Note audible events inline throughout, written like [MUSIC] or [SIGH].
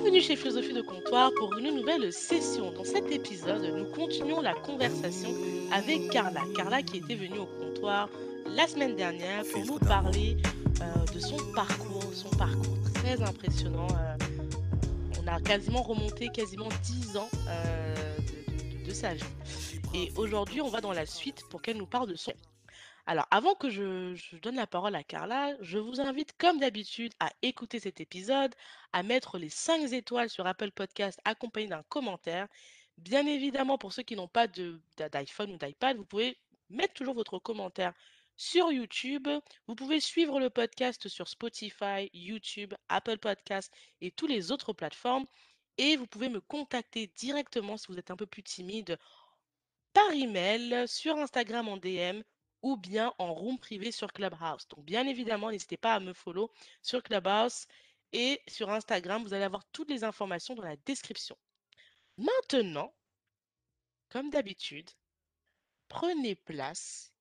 Bienvenue chez Philosophie de Comptoir pour une nouvelle session. Dans cet épisode, nous continuons la conversation avec Carla. Carla qui était venue au comptoir la semaine dernière pour nous parler euh, de son parcours, son parcours très impressionnant. euh, on a quasiment remonté quasiment 10 ans euh, de, de- de sa vie. Et aujourd'hui, on va dans la suite pour qu'elle nous parle de son. Alors, avant que je, donne la parole à Carla, je vous invite, comme d'habitude, à écouter cet épisode, à mettre les 5 étoiles sur Apple Podcast accompagné d'un commentaire. Bien évidemment, pour ceux qui n'ont pas d'iPhone ou d'iPad, vous pouvez mettre toujours votre commentaire sur YouTube. Vous pouvez suivre le podcast sur Spotify, YouTube, Apple Podcast et toutes les autres plateformes. Et vous pouvez me contacter directement si vous êtes un peu plus timide par email, sur Instagram en DM ou bien en room privé sur Clubhouse. Donc bien évidemment, n'hésitez pas à me follow sur Clubhouse et sur Instagram. Vous allez avoir toutes les informations dans la description. Maintenant, comme d'habitude, prenez place,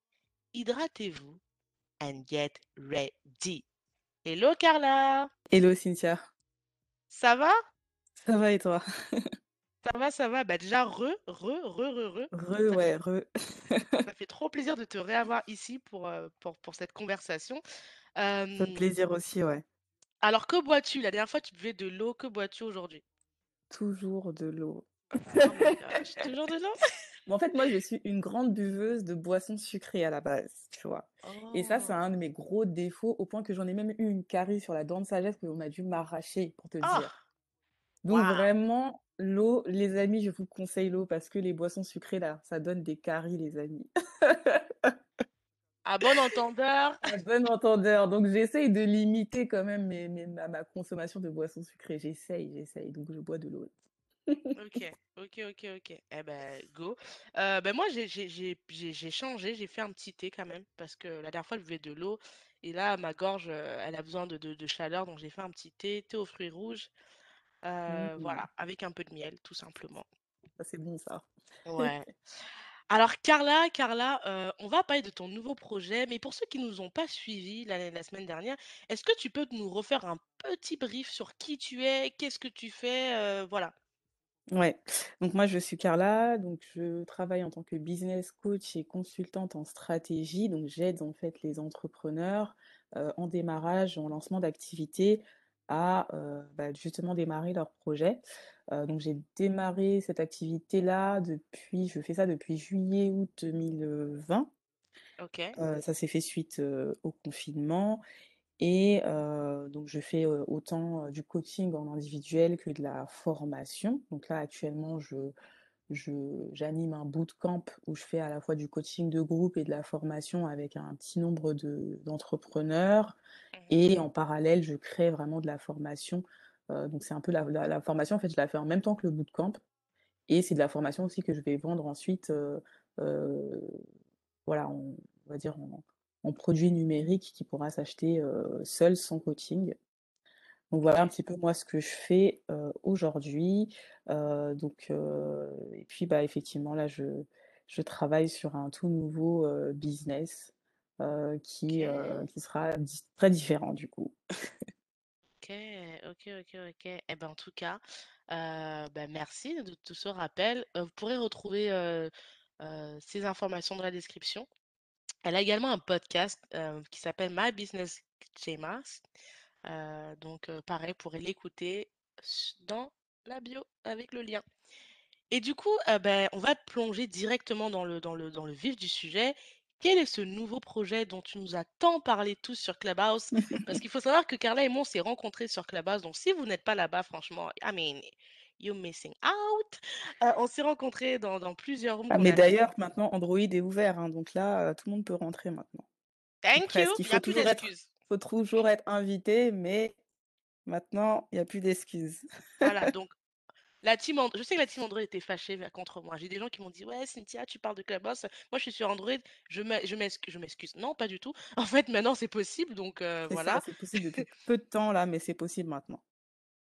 hydratez-vous and get ready. Hello Carla, Hello Cynthia, ça va? ça va et toi? [LAUGHS] Ça va, ça va? Bah déjà, re, re, re, re, re. Re, Ça ouais, fait, re. ça fait trop plaisir de te réavoir ici pour, euh, pour, pour cette conversation. Ça fait Euh, plaisir aussi, ouais. alors, que bois-tu? La dernière fois, tu buvais de l'eau. Que bois-tu aujourd'hui? Toujours de l'eau. Oh my [LAUGHS] gosh, toujours de l'eau? Mais en fait, moi, je suis une grande buveuse de boissons sucrées à la base, tu vois? Et ça, c'est Oh. un de mes gros défauts, au point que j'en ai même eu une carie sur la dent de sagesse qu'on a dû m'arracher, pour te Ah, dire. Donc waouh. vraiment, l'eau, les amis, je vous conseille l'eau parce que les boissons sucrées, là, ça donne des caries, les amis. À bon entendeur. [LAUGHS] À bon entendeur. Donc j'essaye de limiter quand même mes, mes- ma, ma consommation de boissons sucrées. J'essaye, j'essaye. Donc je bois de l'eau. Ok, ok, ok, ok. Eh ben, go. Euh, ben moi, j'ai changé. J'ai fait un petit thé quand même. Parce que la dernière fois, je buvais de l'eau. Et là, ma gorge, euh, elle a besoin de, de- de chaleur. Donc, j'ai fait un petit thé, thé aux fruits rouges. Euh, Mm, voilà, avec un peu de miel, tout simplement. ça c'est bon ça. [LAUGHS] Ouais. Alors Carla, Carla, euh, on va parler de ton nouveau projet, mais pour ceux qui nous ont pas suivis la, la semaine dernière, est-ce que tu peux nous refaire un petit brief sur qui tu es, qu'est-ce que tu fais, euh, voilà. Ouais. Donc moi je suis Carla. Donc je travaille en tant que business coach et consultante en stratégie. Donc j'aide en fait les entrepreneurs euh, en démarrage, en lancement d'activité à euh, bah, justement démarrer leur projet. Euh, donc j'ai démarré cette activité-là depuis, je fais ça depuis juillet-août 2020. Ok, Euh, ça s'est fait suite euh, au confinement. Et euh, donc, je fais euh, autant euh, du coaching en individuel que de la formation. Donc là, actuellement, je, je, j'anime un bootcamp où je fais à la fois du coaching de groupe et de la formation avec un petit nombre de, d'entrepreneurs. mhm, Et en parallèle, je crée vraiment de la formation. Euh, donc, c'est un peu la, la, la formation, en fait, je la fais en même temps que le bootcamp. Et c'est de la formation aussi que je vais vendre ensuite, euh, euh, voilà, on va dire en, en produit numérique qui pourra s'acheter seul sans coaching. Donc voilà un petit peu moi ce que je fais euh, aujourd'hui. Euh, donc euh, et puis bah effectivement là je je travaille sur un tout nouveau business qui sera di- très différent du coup. ok, ok, ok, ok. Eh ben en tout cas, euh, ben, merci de tout ce rappel. Euh, vous pourrez retrouver euh, euh, ces informations dans la description. Elle a également un podcast euh, qui s'appelle My Business Jamas. Euh, donc, euh, pareil, vous pourrez l'écouter dans la bio avec le lien. Et du coup, euh, ben, on va plonger directement dans le, dans le, dans le vif du sujet. Quel est ce nouveau projet dont tu nous as tant parlé tous sur Clubhouse? Parce qu'il faut savoir que Carla et moi, on s'est rencontrés sur Clubhouse. Donc, si vous n'êtes pas là-bas, franchement, I mean, you're missing out. Euh, on s'est rencontrés dans, dans plusieurs rooms Ah mais d'ailleurs maintenant Android est ouvert hein, donc là euh, tout le monde peut rentrer maintenant. Thank you. presque. Il faut a plus toujours être. Faut toujours être invité mais maintenant il n'y a plus d'excuses. Voilà, [LAUGHS] donc La team And- Je sais que la team Android était fâchée contre moi. J'ai des gens qui m'ont dit, ouais, Cynthia, tu parles de Clubhouse. Moi, je suis sur Android. Je m'e- je m'excuse. Non, pas du tout. [LAUGHS] En fait, maintenant, c'est possible. Donc, euh, voilà. c'est possible depuis peu de temps là, mais c'est possible maintenant.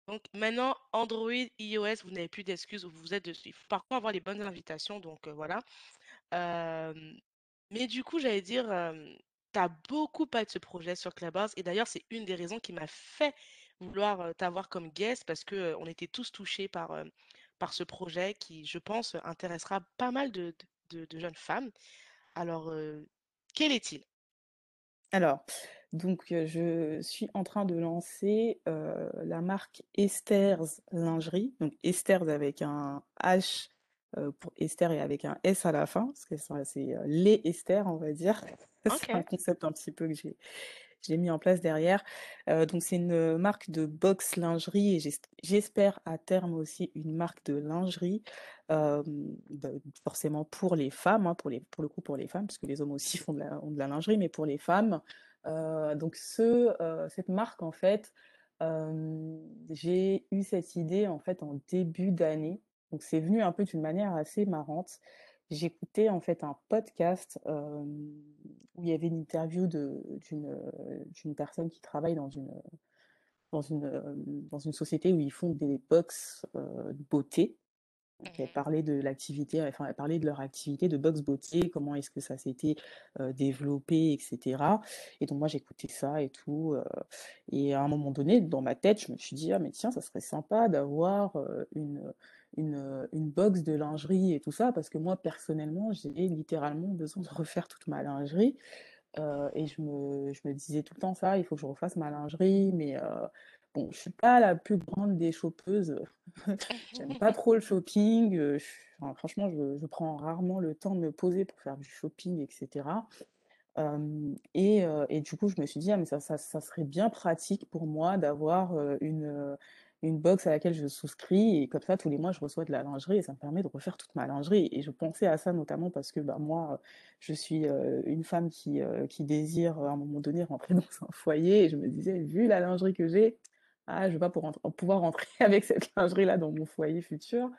Donc, maintenant, Android, iOS, vous n'avez plus d'excuses. Vous êtes dessus. Il faut par contre avoir les bonnes invitations. Donc, euh, voilà. Euh, mais du coup, j'allais dire, tu as beaucoup parlé de ce projet sur Clubhouse. Et d'ailleurs, c'est une des raisons qui m'a fait vouloir, t'avoir comme guest parce que, heu, on était tous touchés par, par ce projet qui, je pense, intéressera pas mal de de jeunes femmes. Alors, quel est-il? Alors, donc, je suis en train de lancer, la marque Esther's Lingerie, donc Esther's avec un H, pour Esther et avec un S à la fin, parce que c'est, les Esther, on va dire. [LAUGHS] C'est un OK. concept un petit peu que j'ai j'ai mis en place derrière. Heu, donc c'est une, marque de box lingerie et j'es j'espère à terme aussi une marque de lingerie, bah, forcément pour les femmes, hein, pour les pour le coup pour les femmes, parce que les hommes aussi [LAUGHS] font de la ont de la lingerie, mais pour les femmes. Heu, donc ce, heu, cette marque en fait, j'ai eu cette idée en fait en début d'année. Donc c'est venu un peu d'une manière assez marrante. J'écoutais en fait un podcast, où il y avait une interview d'une, personne qui travaille dans une, dans une, hem, dans une société où ils font des box, beauté. Donc elle Mmh parlait de l'activité, enfin elle parlait de leur activité de box beauté, comment est-ce que ça s'était, développé et cetera et donc moi j'écoutais ça et tout, et à un moment donné, dans ma tête, je me suis dit: «Ah mais tiens, ça serait sympa d'avoir, une, une, heu, une box de lingerie et tout ça». Parce que moi personnellement, j'ai littéralement besoin de [LAUGHS] refaire toute ma lingerie, heu et je me je me disais tout le temps ça: «Il faut que je refasse ma lingerie» mais heu, bon, je suis pas la plus grande des chopeuses, [LAUGHS] J'aime pas trop le shopping, franchement, je je prends rarement le temps de me poser pour faire du shopping et cetera. Hem et et du coup, je me suis dit: «Ah mais ça ça ça serait bien pratique pour moi d'avoir, une, une box à laquelle je souscris et comme ça tous les mois je reçois de la lingerie et ça me permet de refaire toute ma lingerie» et je pensais à ça notamment parce que, bah, moi, je suis, une femme qui, désire, à un moment donné rentrer [LAUGHS] dans un foyer et je me disais: «Vu la lingerie que j'ai, ah je vais pas pouvoir rentrer [LAUGHS] avec cette lingerie-là dans mon foyer futur».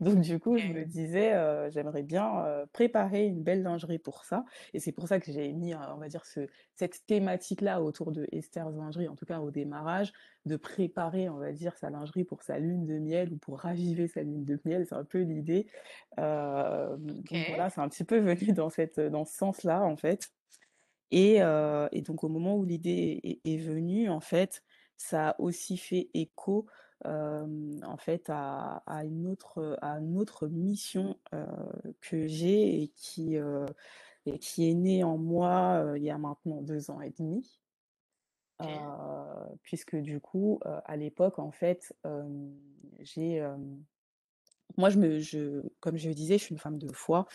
Donc du coup, je me disais, j'aimerais bien, préparer une belle lingerie pour ça et c'est pour ça que j'ai mis, on va dire ce cette thématique-là autour de Esther's lingerie, en tout cas au démarrage, de préparer, on va dire, sa lingerie pour sa lune de miel ou pour raviver sa lune de miel, c'est un peu l'idée. Donc voilà, c'est un petit peu [LAUGHS] venu dans cette, dans ce sens-là, en fait. Et donc au moment où l'idée est est venue, en fait, ça a aussi fait écho, en fait, à à une autre, à une autre mission, que j'ai et qui, heu et qui est née en moi, il y a maintenant 2 ans et demi. Puisque du coup, à l'époque, en fait, j'ai, moi je me je comme je le disais, je suis une femme de foi,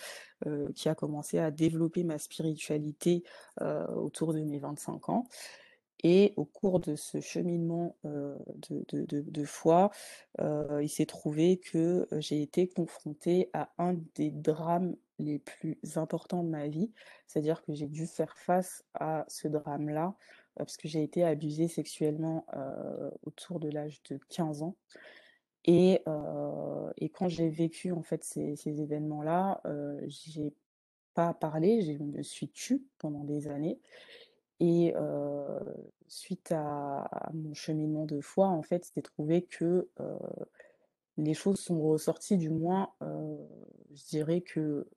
qui a commencé à développer ma spiritualité, autour de mes 25 ans et au cours de ce cheminement, heu, de foi, heu, il s'est trouvé que, heu, j'ai été confrontée à un des drames les plus importants de ma vie. C'est-à-dire que j'ai dû faire face à ce drame-là, parce que j'ai été abusée sexuellement, autour de l'âge de 15 ans et quand j'ai vécu en fait ces événements-là, heu, j'ai pas parlé, je me suis tue pendant des années et suite à mon cheminement de foi, en fait, s'est trouvé que, les choses sont ressorties du moins, je dirais que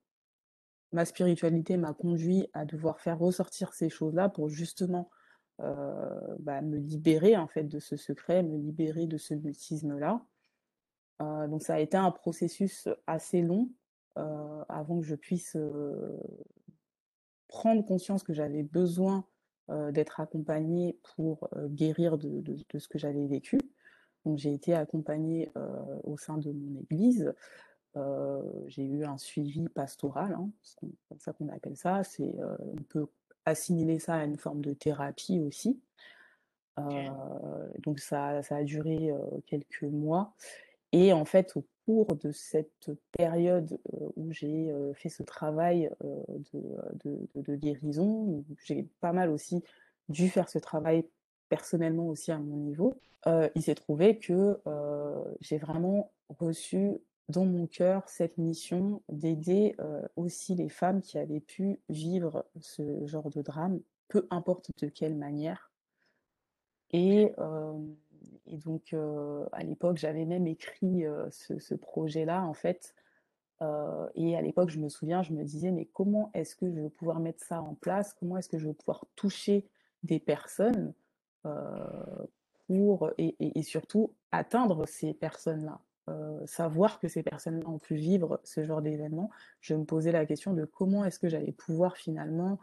ma spiritualité m'a conduit à devoir faire ressortir ces choses-là pour justement, bah, me libérer en fait de ce secret, me libérer de ce mutisme-là. Donc ça a été un processus assez long, avant que je puisse, prendre conscience que j'avais besoin, heu, d'être accompagnée pour, heu, guérir de de de ce que j'avais vécu. Donc j'ai été accompagnée, heu, au sein de mon église. J'ai eu un suivi pastoral, hein, c'est comme ça qu'on appelle ça. C'est, on peut assimiler ça à une forme de thérapie aussi. Donc ça ça a duré, quelques mois et en fait, au cours de cette période, heu, où j'ai, heu, fait ce travail, heu, de, de de de guérison, où j'ai pas mal aussi dû faire ce travail personnellement aussi à mon niveau, il s'est trouvé que, j'ai vraiment reçu dans mon cœur cette mission d'aider, aussi les femmes qui avaient pu vivre ce genre de drame, peu importe de quelle manière. Et et donc heu, à l'époque, j'avais même écrit, heu, ce projet-là, en fait, heu et à l'époque, je me souviens, je me disais: «Mais comment est-ce que je vais pouvoir mettre ça en place? Comment est-ce que je vais pouvoir toucher des personnes?» pour et et surtout atteindre ces personnes-là, savoir que ces personnes-là ont pu vivre ce genre d'événement, je me posais la question de comment est-ce que j'allais pouvoir finalement,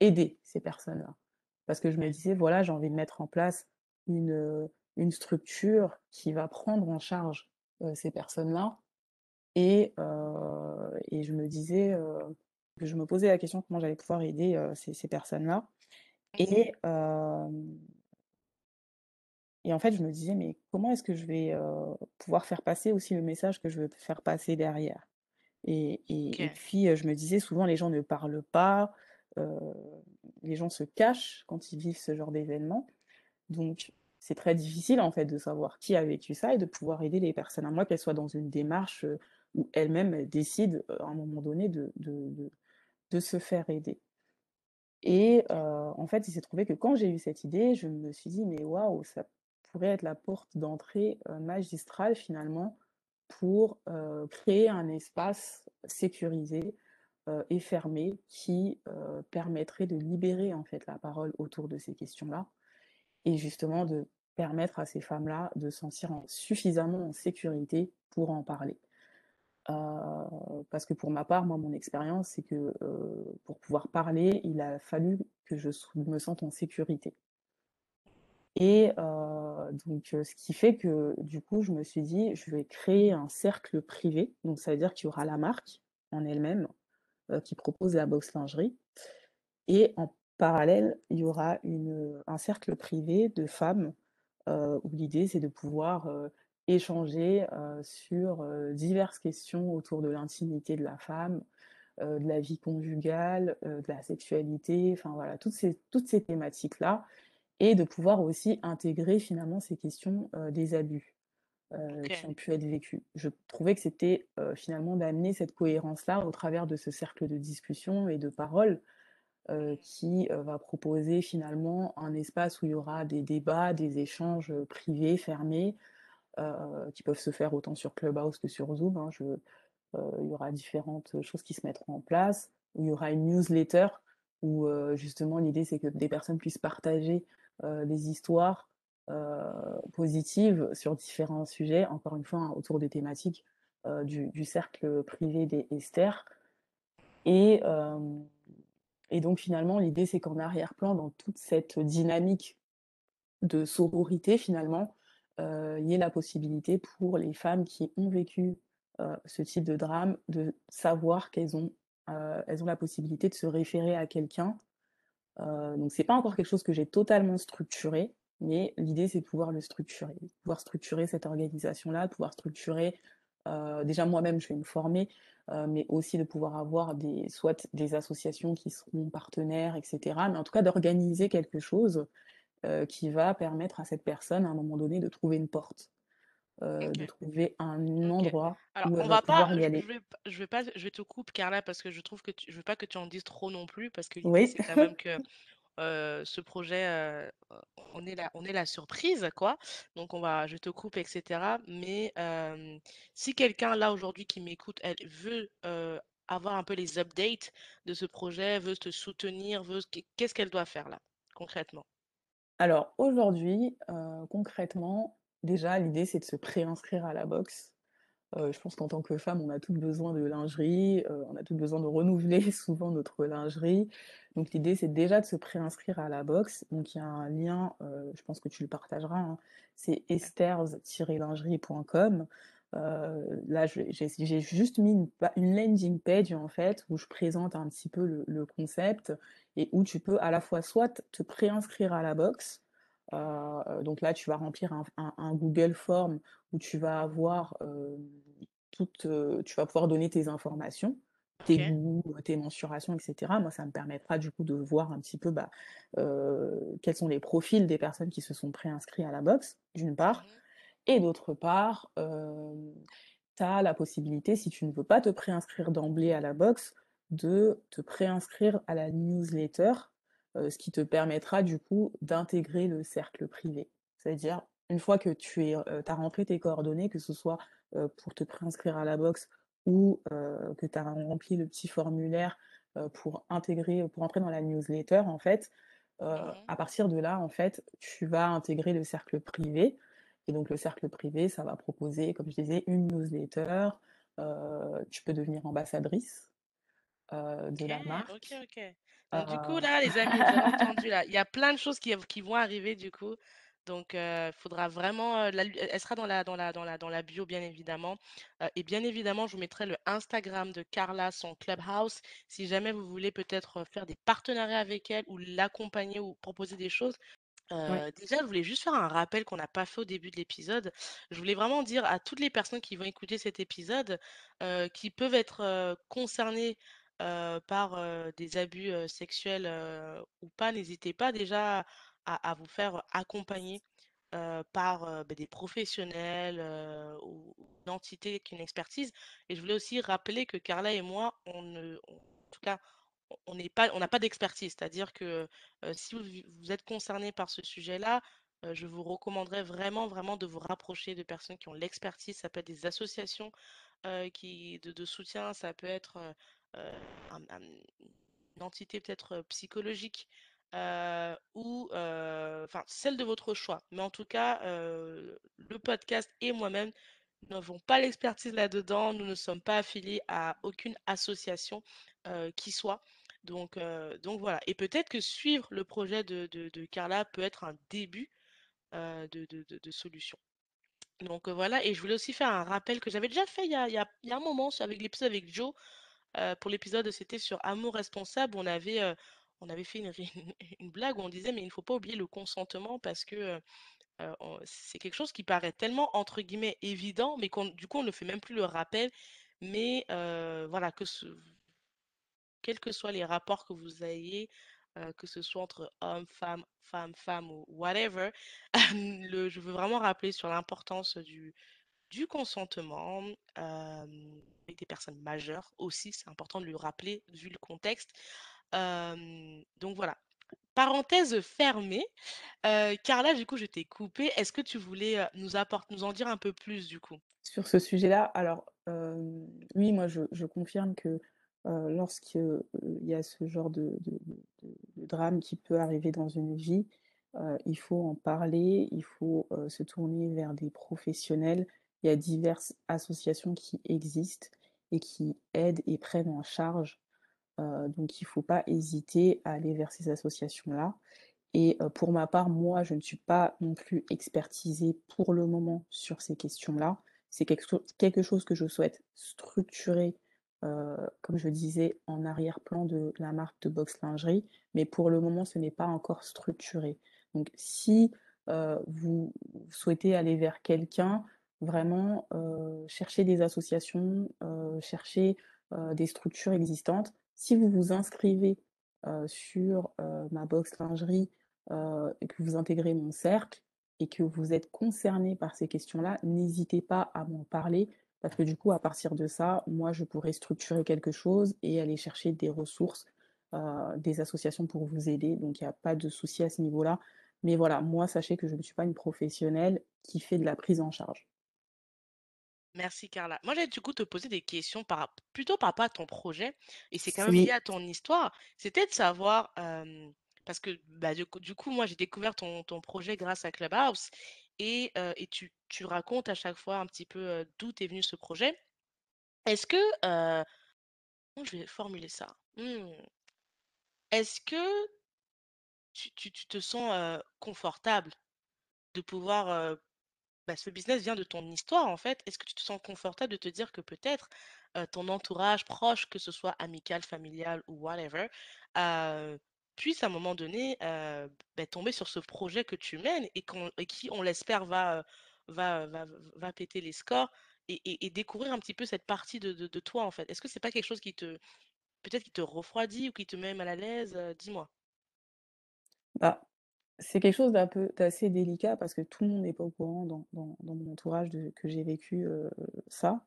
aider ces personnes-là? Parce que je me disais: «Voilà, j'ai envie de mettre en place une, une structure qui va prendre en charge, ces personnes-là» et et je me disais, que je me posais la question comment j'allais pouvoir aider, ces ces personnes-là Mmh et et en fait, je me disais: «Mais comment est-ce que je vais, pouvoir faire passer aussi le message que je veux faire passer derrière?» et et puis, je me disais: «Souvent les gens ne parlent pas, les gens se cachent quand ils vivent ce genre d'événement». Donc c'est très difficile, en fait, de savoir qui a vécu ça et de pouvoir aider les personnes, à moins qu'elles soient dans une démarche, heu, où elles-mêmes, elles décident, heu, à un moment donné de se faire aider. Et heu, en fait, il s'est trouvé que quand j'ai eu cette idée, je me suis dit: «Mais waouh, ça pourrait être la porte d'entrée, magistrale finalement pour, créer un espace sécurisé, et fermé qui, permettrait de libérer en fait la parole autour de ces questions-là et justement de permettre à ces femmes-là de se sentir en suffisamment en sécurité pour en parler». Heu, parce que pour ma part, moi, mon expérience, c'est que, heu, pour pouvoir parler, il a fallu que je me sente en sécurité et heu, donc ce qui fait que, du coup, je me suis dit: «Je vais créer un cercle privé». Donc ça veut dire qu'il y aura la marque en elle-même, qui propose la box lingerie et en parallèle, il y aura une, un cercle privé de femmes, où l'idée, c'est de pouvoir, échanger, sur, diverses questions autour de l'intimité de la femme, de la vie conjugale, de la sexualité, enfin voilà, toutes ces toutes ces thématiques-là et de pouvoir aussi intégrer finalement ces questions, des abus, qui ont pu être vécus. Je trouvais que c'était, finalement d'amener cette cohérence-là au travers de ce cercle de discussion et de parole, heu, qui, heu, va proposer finalement un espace où il y aura des débats, des échanges, heu, privés, fermés, qui peuvent se faire autant sur Clubhouse que sur Zoom, hein. Il y aura différentes choses qui se mettront en place, où il y aura une newsletter où, justement l'idée c'est que des personnes puissent partager, des histoires, positives sur différents sujets, encore une fois, hein, autour des thématiques, du cercle privé des Esther et et donc finalement l'idée c'est qu'en arrière-plan dans toute cette dynamique de sororité finalement, heu, il y ait la possibilité pour les femmes qui ont vécu, heu, ce type de drame, de savoir qu'elles ont, heu, elles ont la possibilité de se référer à quelqu'un. Donc c'est pas encore quelque chose que j'ai totalement structuré, mais l'idée c'est de pouvoir le structurer, pouvoir structurer cette organisation-là, pouvoir structurer, déjà moi-même je vais me former, heu, mais aussi de pouvoir avoir des soit des associations qui seront partenaires et cetera, mais en tout cas d'organiser quelque chose, heu, qui va permettre à cette personne, à un moment donné, de trouver une porte, de trouver un endroit Alors, où elle on va va pas pouvoir y je aller. vais je vais pas je vais te coupe Carla parce que je trouve que tu je veux pas que tu en dises trop non plus parce que Oui. c'est quand même que, [LAUGHS] ce projet, on est la surprise quoi. Donc on va je te coupe et cetera. Mais, si quelqu'un là aujourd'hui qui m'écoute, elle veut, avoir un peu les updates de ce projet, veut te soutenir, veut qu'est qu'est-ce qu'elle doit faire là, concrètement? Alors aujourd'hui, concrètement, déjà l'idée c'est de se préinscrire à la boxe. Heu, je pense qu'en tant que femme, on a toutes besoin de lingerie, heu, on a toutes besoin de renouveler [LAUGHS] souvent notre lingerie. Donc l'idée, c'est déjà de se préinscrire à la boxe. Donc il y a un lien, heu, je pense que tu le partageras, hein, c'est. Heu, là, j'ai juste mis une une landing page, en fait, où je présente un petit peu le le concept et où tu peux à la fois soit te préinscrire à la boxe, heu, donc là, tu vas remplir un un un Google Form où tu vas avoir, toutes, heu, tu vas pouvoir donner tes informations, tes goûts, tes mensurations et cetera. Moi, ça me permettra du coup de voir un petit peu, bah, quels sont les profils des personnes qui se sont préinscrits à la boxe, d'une part. Et d'autre part, tu as la possibilité, si tu ne veux pas te préinscrire d'emblée à la boxe, de te préinscrire à la newsletter, heu, ce qui te permettra du coup d'intégrer le cercle privé. C'est-à-dire, une fois que tu es, tu as rempli tes coordonnées, que ce soit, heu, pour te préinscrire à la boxe ou, que tu as rempli le petit formulaire, pour intégrer pour entrer dans la newsletter en fait, à partir de là, en fait, tu vas intégrer le cercle privé et donc le cercle privé, ça va proposer, comme je disais, une newsletter, tu peux devenir ambassadrice, de la marque. Donc du coup, Heu là, les amis, vous [LAUGHS] avez entendu là, il y a plein de choses qui, qui vont arriver du coup. Donc, il faudra vraiment. euh, la elle sera dans la, dans la, dans la, dans la bio, bien évidemment. Euh, et bien évidemment, je vous mettrai le Instagram de Carla, son Clubhouse. Si jamais vous voulez peut-être faire des partenariats avec elle ou l'accompagner ou proposer des choses. déjà, je voulais juste faire un rappel qu'on n'a pas fait au début de l'épisode. Je voulais vraiment dire à toutes les personnes qui vont écouter cet épisode, euh, qui peuvent être euh, concernées euh, par euh, des abus euh, sexuels ou pas, n'hésitez pas déjà à, vous faire accompagner par ben, des professionnels ou une entité qui a une expertise. Et je voulais aussi rappeler que Carla et moi, on ne, en tout cas, on pas, n'a pas d'expertise. C'est-à-dire que si vous, êtes concerné par ce sujet-là, je vous recommanderais vraiment, vraiment de vous rapprocher de personnes qui ont l'expertise. Ça peut être des associations qui, de, de soutien, ça peut être un- une entité peut-être euh, psychologique euh, ou euh, celle de votre choix. Mais en tout cas, euh, le podcast et moi-même n'avons pas l'expertise là-dedans. Nous ne sommes pas affiliés à aucune association euh, qui soit. Donc, euh, donc voilà. Et peut-être que suivre le projet de, de, Carla peut être un début euh, de, de, solution. Donc euh, voilà. Et je voulais aussi faire un rappel que j'avais déjà fait il y a, il y a, il y a un moment avec l'épisode avec Joe. Pour l'épisode, c'était sur Amour responsable. On avait, on avait fait une, une blague où on disait, mais il ne faut pas oublier le consentement parce que c'est quelque chose qui paraît tellement, entre guillemets, évident, mais du coup, on ne fait même plus le rappel. Mais voilà, que quels que soient les rapports que vous ayez, que ce soit entre hommes, femmes, femmes, femmes ou whatever, [LAUGHS] je veux vraiment rappeler sur l'importance du, du consentement euh, avec des personnes majeures aussi, c'est important de le rappeler vu le contexte. Euh, donc voilà. Parenthèse fermée. Euh, Carla, du coup, je t'ai coupé. Est-ce que tu voulais euh, nous apporter, nous en dire un peu plus du coup? sur ce sujet-là, alors, oui, moi je confirme que, heu, lorsque, heu, il y a ce genre de drame qui peut arriver dans une vie, il faut en parler, il faut, se tourner vers des professionnels. Il y a diverses associations qui existent et qui aident et prennent en charge, heu, donc il faut pas hésiter à aller vers ces associations-là. Et heu, pour ma part, moi, je ne suis pas non plus expertisée pour le moment sur ces questions-là. C'est quelque quelque chose que je souhaite structurer, heu, comme je disais, en arrière-plan de la marque de boxe lingerie, mais pour le moment, ce n'est pas encore structuré. Donc si, vous souhaitez aller vers quelqu'un, vraiment, heu, cherchez des associations, heu, des structures existantes. Si vous vous inscrivez, sur, ma box lingerie et que vous intégrez mon cercle et que vous êtes concerné par ces questions-là, n'hésitez pas à m'en parler parce que du coup, à partir de ça, moi, je pourrais structurer quelque chose et aller chercher des ressources, des associations pour vous aider. Donc il y a pas de souci à ce niveau-là. Mais voilà, moi, sachez que je ne suis pas une professionnelle qui fait de la prise en charge. Merci Carla. Moi, j'allais du coup te poser des questions par, rap- plutôt par rapport à ton projet, et c'est quand même lié à ton histoire. C'était de savoir, euh, parce que bah, du coup, du coup, moi, j'ai découvert ton, ton projet grâce à Clubhouse, et, euh, et tu, tu racontes à chaque fois un petit peu euh, d'où t'es venu ce projet. Est-ce que, euh, comment je vais formuler ça? Hmm. Est-ce que tu, tu- tu te sens euh, confortable de pouvoir euh, bah, ce business vient de ton histoire en fait. Est-ce que tu te sens confortable de te dire que peut-être ton entourage proche, que ce soit amical, familial ou whatever, puisse à un moment donné bah, tomber sur ce projet que tu mènes et, qui, on l'espère, va, va, va, va péter les scores et, découvrir un petit peu cette partie de, de- de toi en fait? Est-ce que c'est pas quelque chose qui te peut-être qui te refroidit ou qui te met mal à l'aise? Dis-moi. Bah, c'est quelque chose d'un peu d'assez délicat parce que tout le monde n'est pas au courant dans mon entourage que j'ai vécu, ça.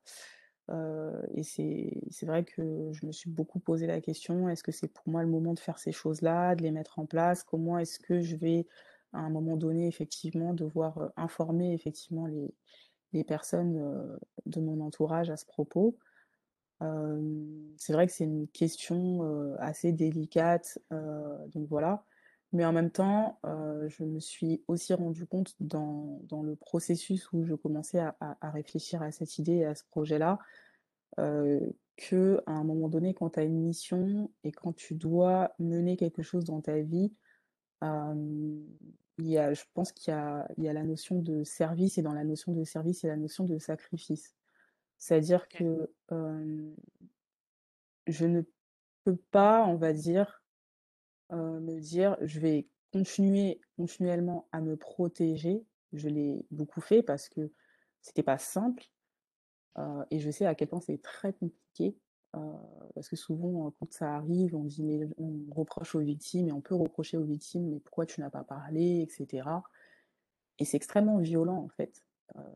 Et c'est vrai que je me suis beaucoup posé la question: «Est-ce que c'est pour moi le moment de faire ces choses-là, de les mettre en place? Comment est-ce que je vais, à un moment donné, effectivement, devoir, informer effectivement les les personnes, de mon entourage à ce propos?» C'est vrai que c'est une question, assez délicate, donc voilà. Mais en même temps, heu, je me suis aussi rendu compte dans dans le processus où je commençais à à à réfléchir à cette idée et à ce projet-là, heu, qu'à un moment donné, quand tu as une mission et quand tu dois mener quelque chose dans ta vie, il y a je pense qu'il y a il y a la notion de service et dans la notion de service, il y a la notion de sacrifice. C'est-à-dire que, je ne peux pas, on va dire, Heu, me dire: «Je vais continuer continuellement à me protéger». Je l'ai beaucoup fait parce que c'était pas simple, heu et je sais à quel point c'est très compliqué, heu, parce que souvent, quand ça arrive, on dit mais on reproche aux victimes et on peut reprocher aux victimes: «Mais pourquoi tu n'as pas parlé?» et cetera et c'est extrêmement violent, en fait,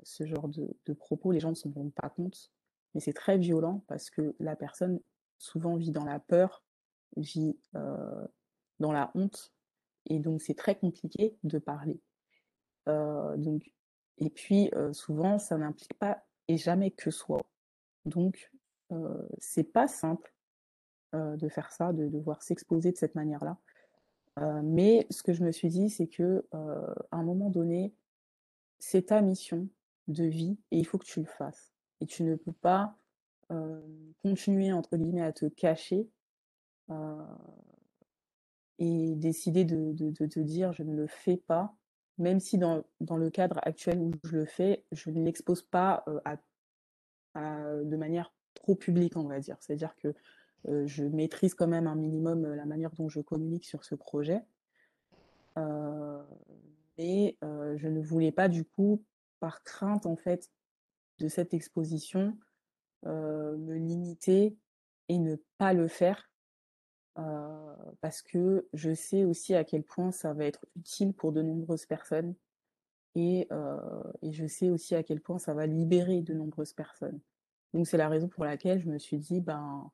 ce genre de propos. Les gens ne s'en rendent pas compte, mais c'est très violent parce que la personne, souvent, vit dans la peur, vit, dans la honte et donc c'est très compliqué de parler. Heu, donc et puis, heu, souvent ça n'implique pas et jamais que soi. Donc heu, c'est pas simple, de faire ça, de devoir s'exposer de cette manière-là. Mais ce que je me suis dit, c'est que, à un moment donné, c'est ta mission de vie et il faut que tu le fasses. Et tu ne peux pas, continuer entre guillemets «à te cacher», Et décider de te dire: «Je ne le fais pas», même si dans le cadre actuel où je le fais, je ne l'expose pas, à de manière trop publique, on va dire. C'est-à-dire que, je maîtrise quand même un minimum, la manière dont je communique sur ce projet, mais heu, je ne voulais pas du coup, par crainte en fait de cette exposition, me limiter et ne pas le faire Parce que je sais aussi à quel point ça va être utile pour de nombreuses personnes et je sais aussi à quel point ça va libérer de nombreuses personnes. Donc c'est la raison pour laquelle je me suis dit: «Ben,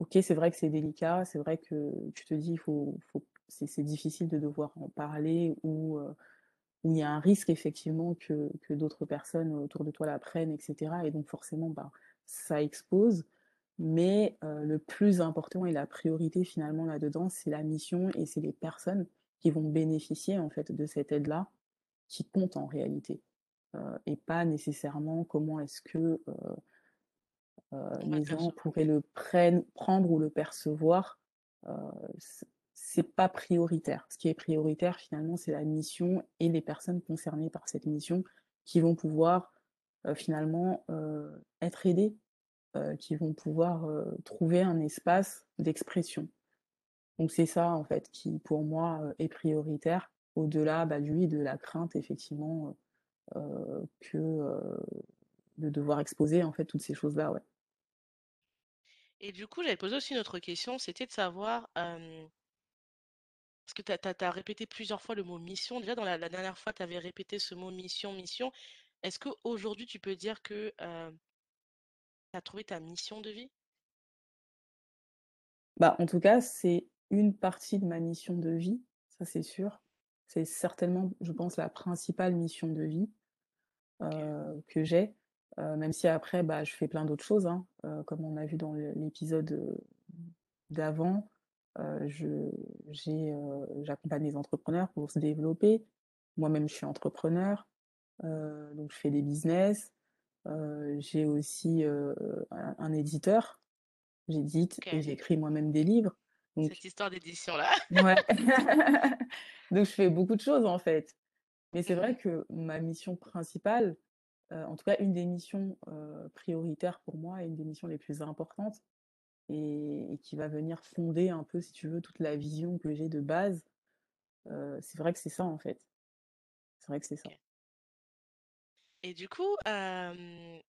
OK, c'est vrai que c'est délicat, c'est vrai que tu te dis: «Il faut c'est difficile de devoir en parler» ou où il y a un risque effectivement que que d'autres personnes autour de toi l'apprennent et cetera et donc forcément, bah, ça expose. Mais le plus important et la priorité finalement là-dedans, c'est la mission et c'est les personnes qui vont bénéficier en fait de cette aide-là, qui compte en réalité. Et pas nécessairement comment est-ce que, les gens pourraient le prenne prendre ou le percevoir. C'est pas prioritaire. Ce qui est prioritaire finalement, c'est la mission et les personnes concernées par cette mission qui vont pouvoir, finalement, être aidées, heu, qui vont pouvoir, heu, trouver un espace d'expression. Donc c'est ça en fait qui pour moi, heu, est prioritaire au-delà, bah, lui, de la crainte effectivement, que, de devoir exposer en fait toutes ces choses-là, ouais. Et du coup, j'avais posé aussi une autre question, c'était de savoir, parce que tu as répété plusieurs fois le mot mission. Déjà dans la dernière fois, tu avais répété ce mot mission, mission. Est-ce qu'aujourd'hui tu peux dire que, tu as trouvé ta mission de vie? Bah, en tout cas, c'est une partie de ma mission de vie, ça c'est sûr. C'est certainement, je pense, la principale mission de vie, OK, heu, que j'ai, heu, même si après, bah, je fais plein d'autres choses, hein, heu, comme on a vu dans le l'épisode, heu, d'avant. Heu, je j'ai, heu, j'accompagne les entrepreneurs pour se développer. Moi-même, je suis entrepreneur, heu, donc je fais des business. J'ai aussi, un un éditeur. J'édite et OK. j'écris moi-même des livres, donc Cette histoire d'édition-là. Ouais. [LAUGHS] [LAUGHS] Donc je fais beaucoup de choses, en fait. Mais c'est Mmh vrai que ma mission principale, en tout cas une des missions, prioritaires pour moi et une des missions les plus importantes et et qui va venir fonder un peu, si tu veux, toute la vision que j'ai de base, c'est vrai que c'est ça, en fait. C'est vrai que c'est ça. Et du coup, hem,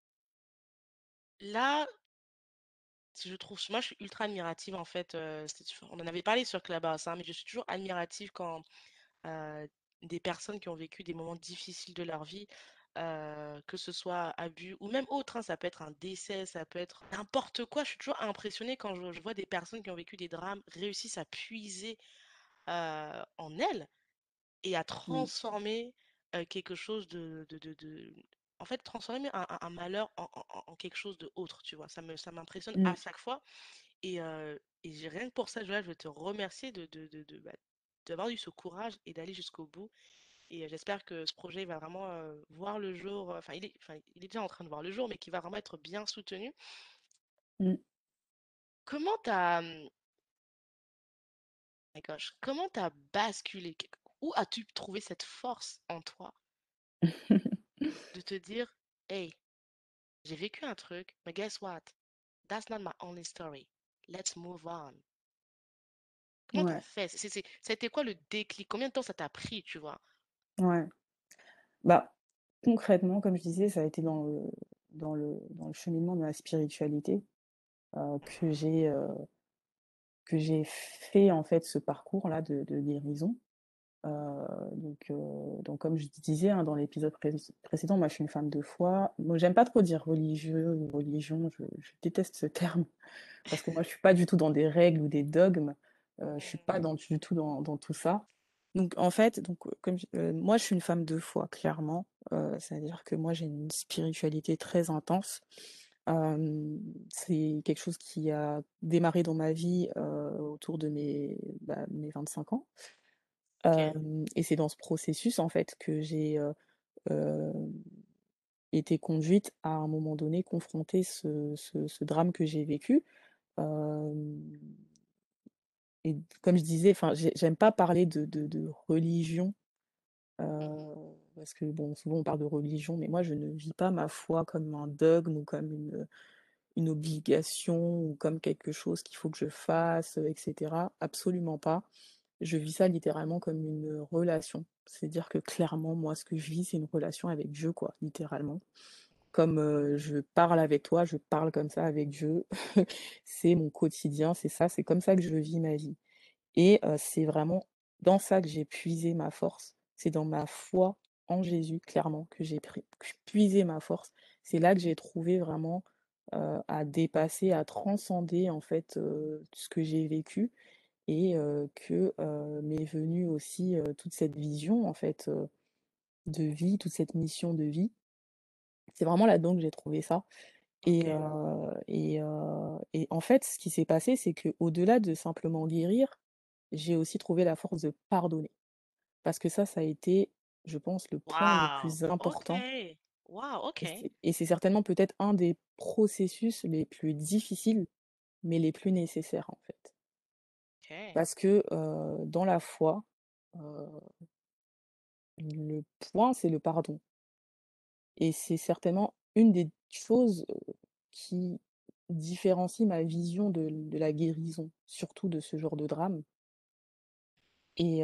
là, je trouve moi je suis ultra admirative en fait, heu, on en avait parlé sur Clubhouse, hein, mais je suis toujours admirative quand heu, des personnes qui ont vécu des moments difficiles de leur vie, heu, que ce soit abus ou même autre, hein. Ça peut être un décès, ça peut être n'importe quoi. Je suis toujours impressionnée quand je je vois des personnes qui ont vécu des drames, réussissent à puiser, heu, en elles et à Mmh. transformer, heu, quelque chose de de de de en fait, transformer un malheur en en en en quelque chose d'autre, tu vois? Ça me ça m'impressionne à Mmh. chaque fois et heu et rien que pour ça, déjà, je veux te remercier de de de de, bah d'avoir eu ce courage et d'aller jusqu'au bout. Et euh, j'espère que ce projet va vraiment euh, voir le jour. euh, Enfin, il est, enfin, il est déjà en train de voir le jour, mais qui va vraiment être bien soutenu. Mmh. Comment t'as, gosh, comment t'as basculé? Où as-tu trouvé cette force en toi? De te dire, hey, j'ai vécu un truc, mais guess what? That's not my only story. Let's move on. Comment Ouais, fait? C'est, c'est, ça a été quoi le déclic? Combien de temps ça t'a pris, tu vois? ouais. Bah, concrètement, comme je disais, ça a été dans le dans le dans le cheminement de la spiritualité, que j'ai, que j'ai fait, en fait, ce parcours-là de de guérison. Heu, donc heu, donc comme je disais, hein, dans l'épisode préc précédent, moi, je suis une femme de foi. Moi, j'aime pas trop dire religieux ou religion, je je déteste ce terme [LAUGHS] parce que moi, je suis pas du tout dans des règles ou des dogmes, heu, je suis pas dans du tout dans dans tout ça. Donc en fait, donc comme je moi, je suis une femme de foi, clairement, c'est-à-dire que moi, j'ai une spiritualité très intense. C'est quelque chose qui a démarré dans ma vie, autour de mes, bah, mes 25 ans. Ok, Hem et c'est dans ce processus, en fait, que j'ai, heu, été conduite à un moment donné, confronter ce ce ce drame que j'ai vécu. Hem et comme je disais, enfin, j'ai j'aime pas parler de de de religion, heu, parce que bon, souvent on parle de religion, mais moi je ne vis pas ma foi comme un dogme ou comme une, une obligation ou comme quelque chose qu'il faut que je fasse, heu et cetera. Absolument pas. Je vis ça littéralement comme une relation. C'est-à-dire que clairement, moi, ce que je vis, c'est une relation avec Dieu, quoi, littéralement. Comme, je parle avec toi, je parle comme ça avec Dieu. [LAUGHS] C'est mon quotidien, c'est ça, c'est comme ça que je vis ma vie et c'est vraiment dans ça que j'ai puisé ma force. C'est dans ma foi en Jésus, clairement, que j'ai puisé ma force. C'est là que j'ai trouvé vraiment, à dépasser, à transcender, en fait, ce que j'ai vécu et heu, que, heu, m'est venue aussi, heu, toute cette vision, en fait, heu, de vie, toute cette mission de vie. C'est vraiment là-dedans que j'ai trouvé ça et ok, heu et heu et en fait, ce qui s'est passé, c'est qu'au-delà de simplement guérir, j'ai aussi trouvé la force de pardonner. Parce que ça, ça a été, je pense, le point le plus ok, important ok, c'est et c'est certainement peut-être un des processus les plus difficiles, mais les plus nécessaires, en fait. Parce que, dans la foi, le point, c'est le pardon et c'est certainement une des choses, qui différencie ma vision de la guérison, surtout de ce genre de drame et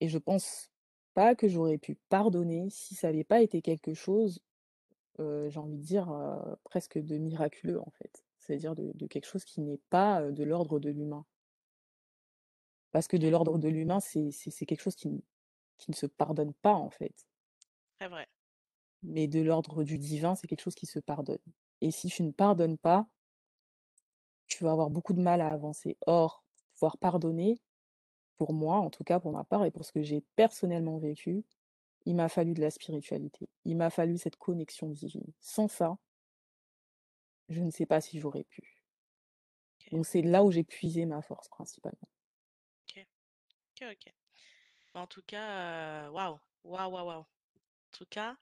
et je pense pas que j'aurais pu pardonner si ça avait pas été quelque chose, j'ai envie de dire, presque de miraculeux, en fait. C'est-à-dire de quelque chose qui n'est pas, de l'ordre de l'humain. Parce que de l'ordre de l'humain, c'est c'est c'est quelque chose qui ne qui ne se pardonne pas, en fait. très vrai, Mais de l'ordre du divin, c'est quelque chose qui se pardonne. Et si tu ne pardonnes pas, tu vas avoir beaucoup de mal à avancer. Or, pouvoir pardonner, pour moi, en tout cas pour ma part et pour ce que j'ai personnellement vécu, il m'a fallu de la spiritualité. Il m'a fallu cette connexion divine. Sans ça, je ne sais pas si j'aurais pu. Donc c'est là où j'ai puisé ma force principalement. Ok, ok, ok. En tout cas, waouh, waouh, waouh, waouh. En tout cas,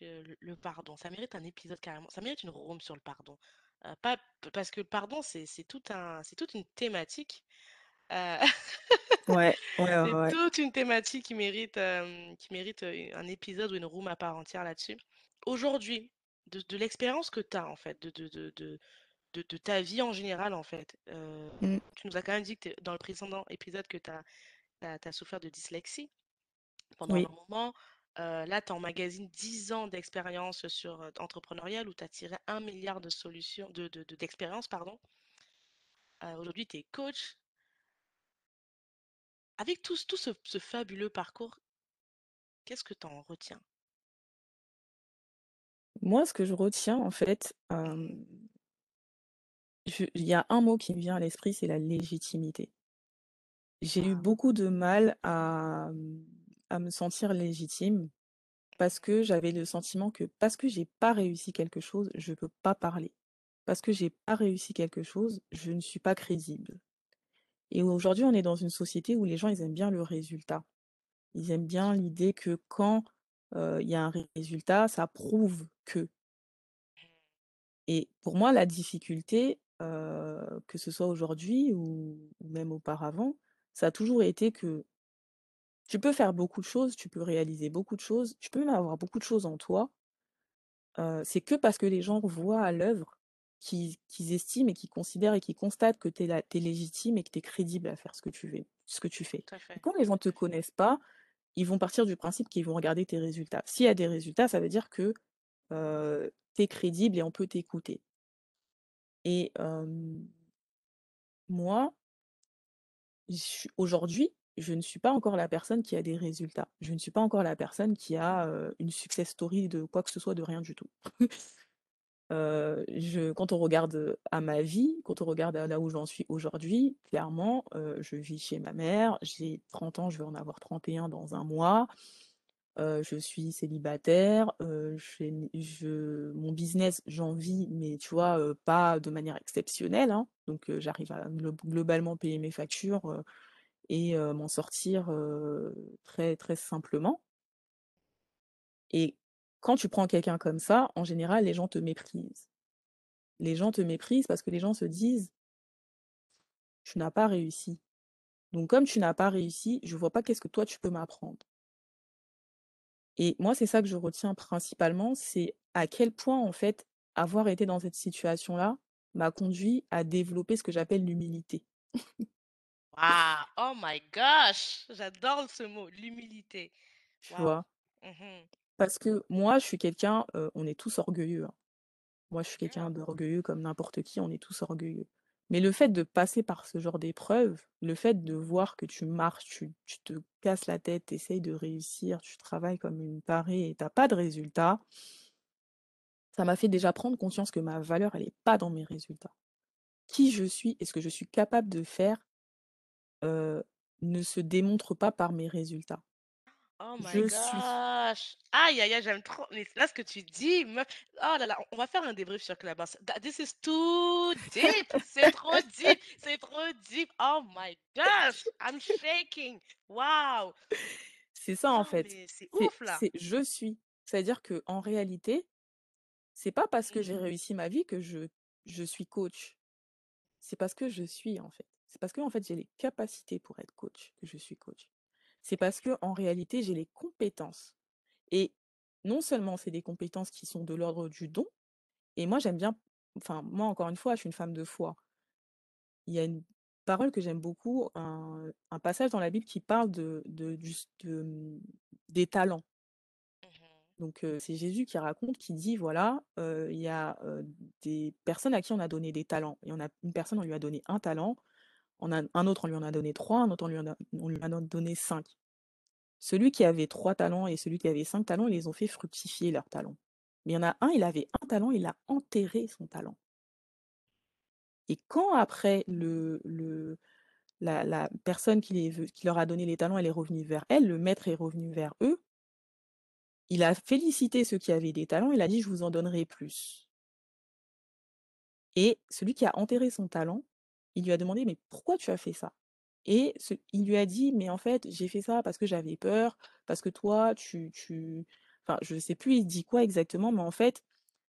le, le pardon, ça mérite un épisode carrément, ça mérite une room sur le pardon. Euh, pas parce que le pardon, c'est tout un, c'est toute une thématique. Euh, [LAUGHS] Ouais, ouais, ouais, c'est ouais. toute une thématique qui mérite, euh, qui mérite un épisode ou une room à part entière là-dessus. Aujourd'hui, de, de l'expérience que tu as en fait, de, de, de, de, de, de ta vie en général en fait, euh, Mmh, tu nous as quand même dit que dans le précédent épisode que tu as, souffert de dyslexie pendant un moment. Euh, là, tu emmagasines 10 ans d'expérience sur euh, entrepreneuriale où tu as tiré un milliard de solutions, de, de, de- d'expériences, pardon. Euh, aujourd'hui, tu es coach. Avec tout, tout ce, ce fabuleux parcours, qu'est-ce que tu en retiens? Moi, ce que je retiens en fait, il y a un mot qui me vient à l'esprit, c'est la légitimité. J'ai eu beaucoup de mal à, mmh, à me sentir légitime parce que j'avais le sentiment que parce que j'ai pas réussi quelque chose, je peux pas parler. Parce que j'ai pas réussi quelque chose, je ne suis pas crédible Et aujourd'hui, on est dans une société où les gens, ils aiment bien le résultat. Ils aiment bien l'idée que quand, heu, il y a un résultat, ça prouve que. Et pour moi, la difficulté, heu, que ce soit aujourd'hui ou ou même auparavant, ça a toujours été que tu peux faire beaucoup de choses, tu peux réaliser beaucoup de choses, tu peux même avoir beaucoup de choses en toi, c'est que parce que les gens voient à l'œuvre qu'ils estiment et qu'ils considèrent et qu'ils constatent que tu es légitime et que tu es crédible à faire ce que tu fais ce que tu fais. Fait, quand les gens tout te connaissent pas, ils vont partir du principe qu'ils vont regarder tes résultats. S'il y a des résultats, ça veut dire que, tu es crédible et on peut t'écouter. Et moi, aujourd'hui, je ne suis pas encore la personne qui a des résultats. Je ne suis pas encore la personne qui a, une success story de quoi que ce soit, de rien du tout. [LAUGHS] Quand on regarde, à ma vie, quand on regarde à là où j'en suis aujourd'hui, clairement, je vis chez ma mère, j'ai 30 ans, je vais en avoir 31 dans un mois. Je suis célibataire, je mon business, j'en vis, mais tu vois, pas de manière exceptionnelle, hein. Donc, j'arrive à glo globalement payer mes factures, et m'en sortir, très, très simplement. Et quand tu prends quelqu'un comme ça, en général, les gens te méprisent. Les gens te méprisent parce que les gens se disent: «Tu n'as pas réussi. Donc comme tu n'as pas réussi, je vois pas qu'est-ce que toi tu peux m'apprendre». Et moi, c'est ça que je retiens principalement, c'est à quel point, en fait, avoir été dans cette situation-là m'a conduit à développer ce que j'appelle l'humilité, [LAUGHS] Waouh! Oh my gosh! J'adore ce mot, l'humilité. tu vois? Mmh Parce que moi, je suis quelqu'un, on est tous orgueilleux, hein. Moi, je suis Yeah. quelqu'un d'orgueilleux comme n'importe qui, on est tous orgueilleux. Mais le fait de passer par ce genre d'épreuve, le fait de voir que tu marches, tu te casses la tête, tu essayes de réussir, tu travailles comme une tarée et tu as pas de résultat, ça m'a fait déjà prendre conscience que ma valeur, elle est pas dans mes résultats. Qui je suis et ce que je suis capable de faire, ne se démontre pas par mes résultats. Oh my Je suis gosh! Aïe, aïe, aïe, j'aime trop. Mais là, ce que tu dis, meuf, oh là là, on va faire un débrief sur Clubhouse. This is too deep! C'est trop deep! C'est trop deep! Oh my gosh! I'm shaking! Wow! c'est ça en fait. mais c'est C'est ouf là! c'est je suis. C'est-à-dire qu'en réalité, c'est pas parce que j'ai Mhm, réussi ma vie que je je suis coach. C'est parce que je suis en fait. C'est parce qu'en fait, j'ai les capacités pour être coach que je suis coach. C'est parce qu'en réalité, j'ai les compétences et non seulement c'est des compétences qui sont de l'ordre du don et moi j'aime bien enfin moi encore une fois, je suis une femme de foi. Il y a une parole que j'aime beaucoup, un un passage dans la Bible qui parle de de du s de, mmh, des talents. mhm, Donc c'est Jésus qui raconte, qui dit voilà, il y a, des personnes à qui on a donné des talents. Il y en a une personne, on lui a donné un talent, a un autre, on lui en a donné 3, un autre, on lui en a donné 5. Celui qui avait 3 talents et celui qui avait 5 talents, ils les ont fait fructifier leurs talents. Mais il y en a un, il avait un talent, il a enterré son talent. Et quand après le la personne qui qui leur a donné les talents, elle est revenue vers elle, le maître est revenu vers eux, il a félicité ceux qui avaient des talents, il a dit: «Je vous en donnerai plus» et celui qui a enterré son talent, il lui a demandé: «Mais pourquoi tu as fait ça?» et il lui a dit: «Mais en fait, j'ai fait ça parce que j'avais peur, parce que toi tu tu» enfin, je sais plus il dit quoi exactement, mais en fait,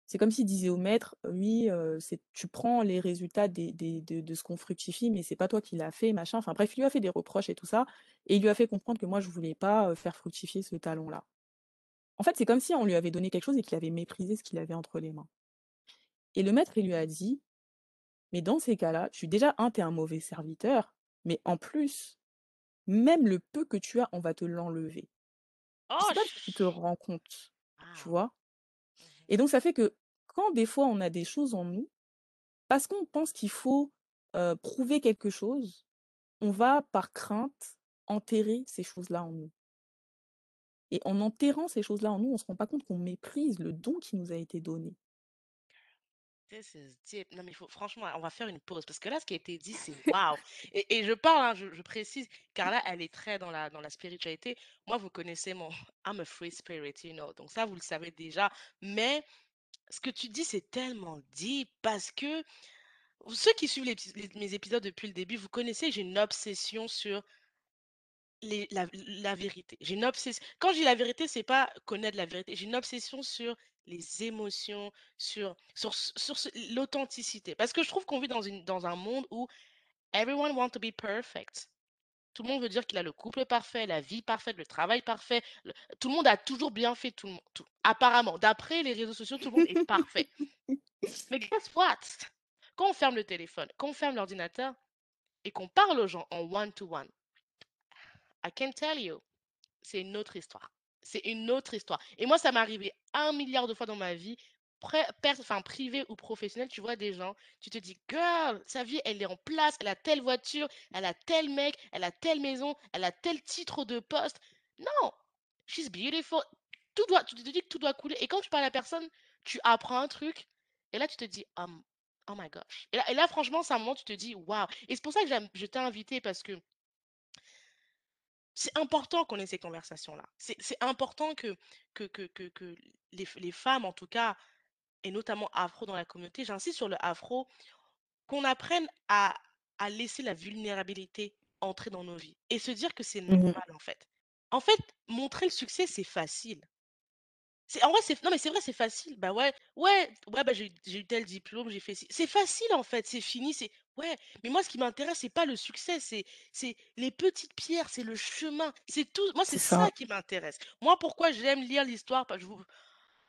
c'est comme s'il disait au maître: «Oui, heu, c'est tu prends les résultats de ce qu'on fructifie, mais c'est pas toi qui l'as fait, machin». Enfin bref, il lui a fait des reproches et tout ça et il lui a fait comprendre que moi je voulais pas, faire fructifier ce talent-là. En fait, c'est comme si on lui avait donné quelque chose et qu'il avait méprisé ce qu'il avait entre les mains et le maître, il lui a dit: «Mais dans ces cas-là, tu déjà un, tu es un mauvais serviteur, mais en plus, même le peu que tu as, on va te l'enlever». Je Oh, sais pas si tu te rends compte, tu wow! vois? Mhm. Et donc ça fait que quand des fois on a des choses en nous Parce qu'on pense qu'il faut, prouver quelque chose, on va par crainte enterrer ces choses-là en nous et en enterrant ces choses-là en nous, on se rend pas compte qu'on méprise le don qui nous a été donné. This is. Non, mais faut, franchement, on va faire une pause parce que là, ce qui a été dit, c'est waouh. Et, je parle, hein, je, précise, car là, elle est très dans la, dans la spiritualité. Moi, vous connaissez mon [LAUGHS] I'm a free spirit, you know. Donc, ça, vous le savez déjà. Mais ce que tu dis, c'est tellement deep parce que Ceux qui suivent les, mes épisodes depuis le début, vous connaissez, j'ai une obsession sur la, la vérité. J'ai une obsession. Quand dis la vérité, c'est pas connaître la vérité. J'ai une obsession sur les émotions, sur, sur, sur l'authenticité. Parce que je trouve qu'on vit dans, une, dans un monde où everyone wants to be perfect. Tout le monde veut dire qu'il a le couple parfait, la vie parfaite, le travail parfait. le- Tout le monde a toujours bien fait, tout le monde. tout- Apparemment, d'après les réseaux sociaux, tout le monde est parfait. Mais [LAUGHS] guess what? Quand on ferme le téléphone, quand on ferme l'ordinateur et qu'on parle aux gens en one-to-one, I can tell you, c'est une autre histoire. C'est une autre histoire. Et moi, ça m'est arrivé un milliard de fois dans ma vie, enfin, privée ou professionnelle. Tu vois des gens, tu te dis, girl, sa vie, elle est en place, elle a telle voiture, elle a tel mec, elle a telle maison, elle a tel titre de poste. Non, she's beautiful. Tout doit, tu te dis que tout doit couler. Et quand tu parles à la personne, tu apprends un truc. Et là, tu te dis, oh, oh my gosh. Et là, franchement, c'est un moment tu te dis, waouh. Et c'est pour ça que je t'ai invité parce que c'est important qu'on ait ces conversations-là. C'est important que, que, que, que, que les, les femmes, en tout cas, et notamment afro dans la communauté, j'insiste sur le afro, qu'on apprenne à, à laisser la vulnérabilité entrer dans nos vies et se dire que c'est Mhm. normal, en fait. En fait, montrer le succès, c'est facile. En vrai, c'est, non, mais c'est vrai, c'est facile. Bah ouais, ouais, ouais, bah j'ai, eu- tel diplôme, j'ai fait. C'est facile, en fait, c'est fini, c'est, ouais. Mais moi, ce qui m'intéresse, c'est pas le succès, c'est, c'est les petites pierres, c'est le chemin. C'est tout, moi, c'est C'est ça ça, qui m'intéresse. Moi, pourquoi j'aime lire l'histoire, parce que je vous,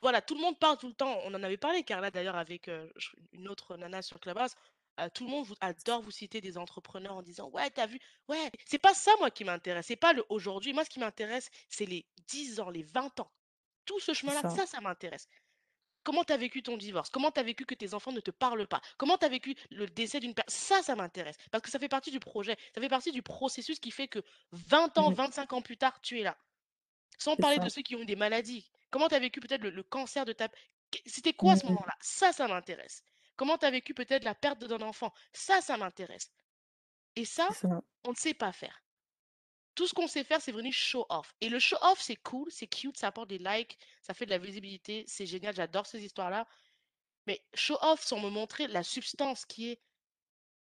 voilà, tout le monde parle tout le temps. On en avait parlé, Carla, d'ailleurs, avec euh, je- une autre nana sur Clubhouse. Euh, tout le monde vous- adore vous citer des entrepreneurs en disant Ouais, t'as vu Ouais, c'est pas ça, moi, qui m'intéresse. C'est pas le aujourd'hui. Moi, ce qui m'intéresse, c'est les 10 ans, les 20 ans. Tout ce c'est chemin-là, ça, ça, ça m'intéresse. Comment tu as vécu ton divorce? Comment tu as vécu que tes enfants ne te parlent pas? Comment tu as vécu le décès d'une personne Ça, ça m'intéresse. Parce que ça fait partie du projet. Ça fait partie du processus qui fait que 20 ans, Mhm. 25 ans plus tard, tu es là. Sans parler de ceux qui ont eu des maladies. Comment tu as vécu peut-être le, le cancer de ta... C'était quoi ce Mhm. moment-là? Ça, ça m'intéresse. Comment tu as vécu peut-être la perte d'un enfant? Ça, ça m'intéresse. Et ça. on ne sait pas faire. Tout ce qu'on sait faire, c'est venir show off. Et le show off, c'est cool, c'est cute, ça apporte des likes, ça fait de la visibilité, c'est génial, j'adore ces histoires-là. Mais show off sans me montrer la substance qui est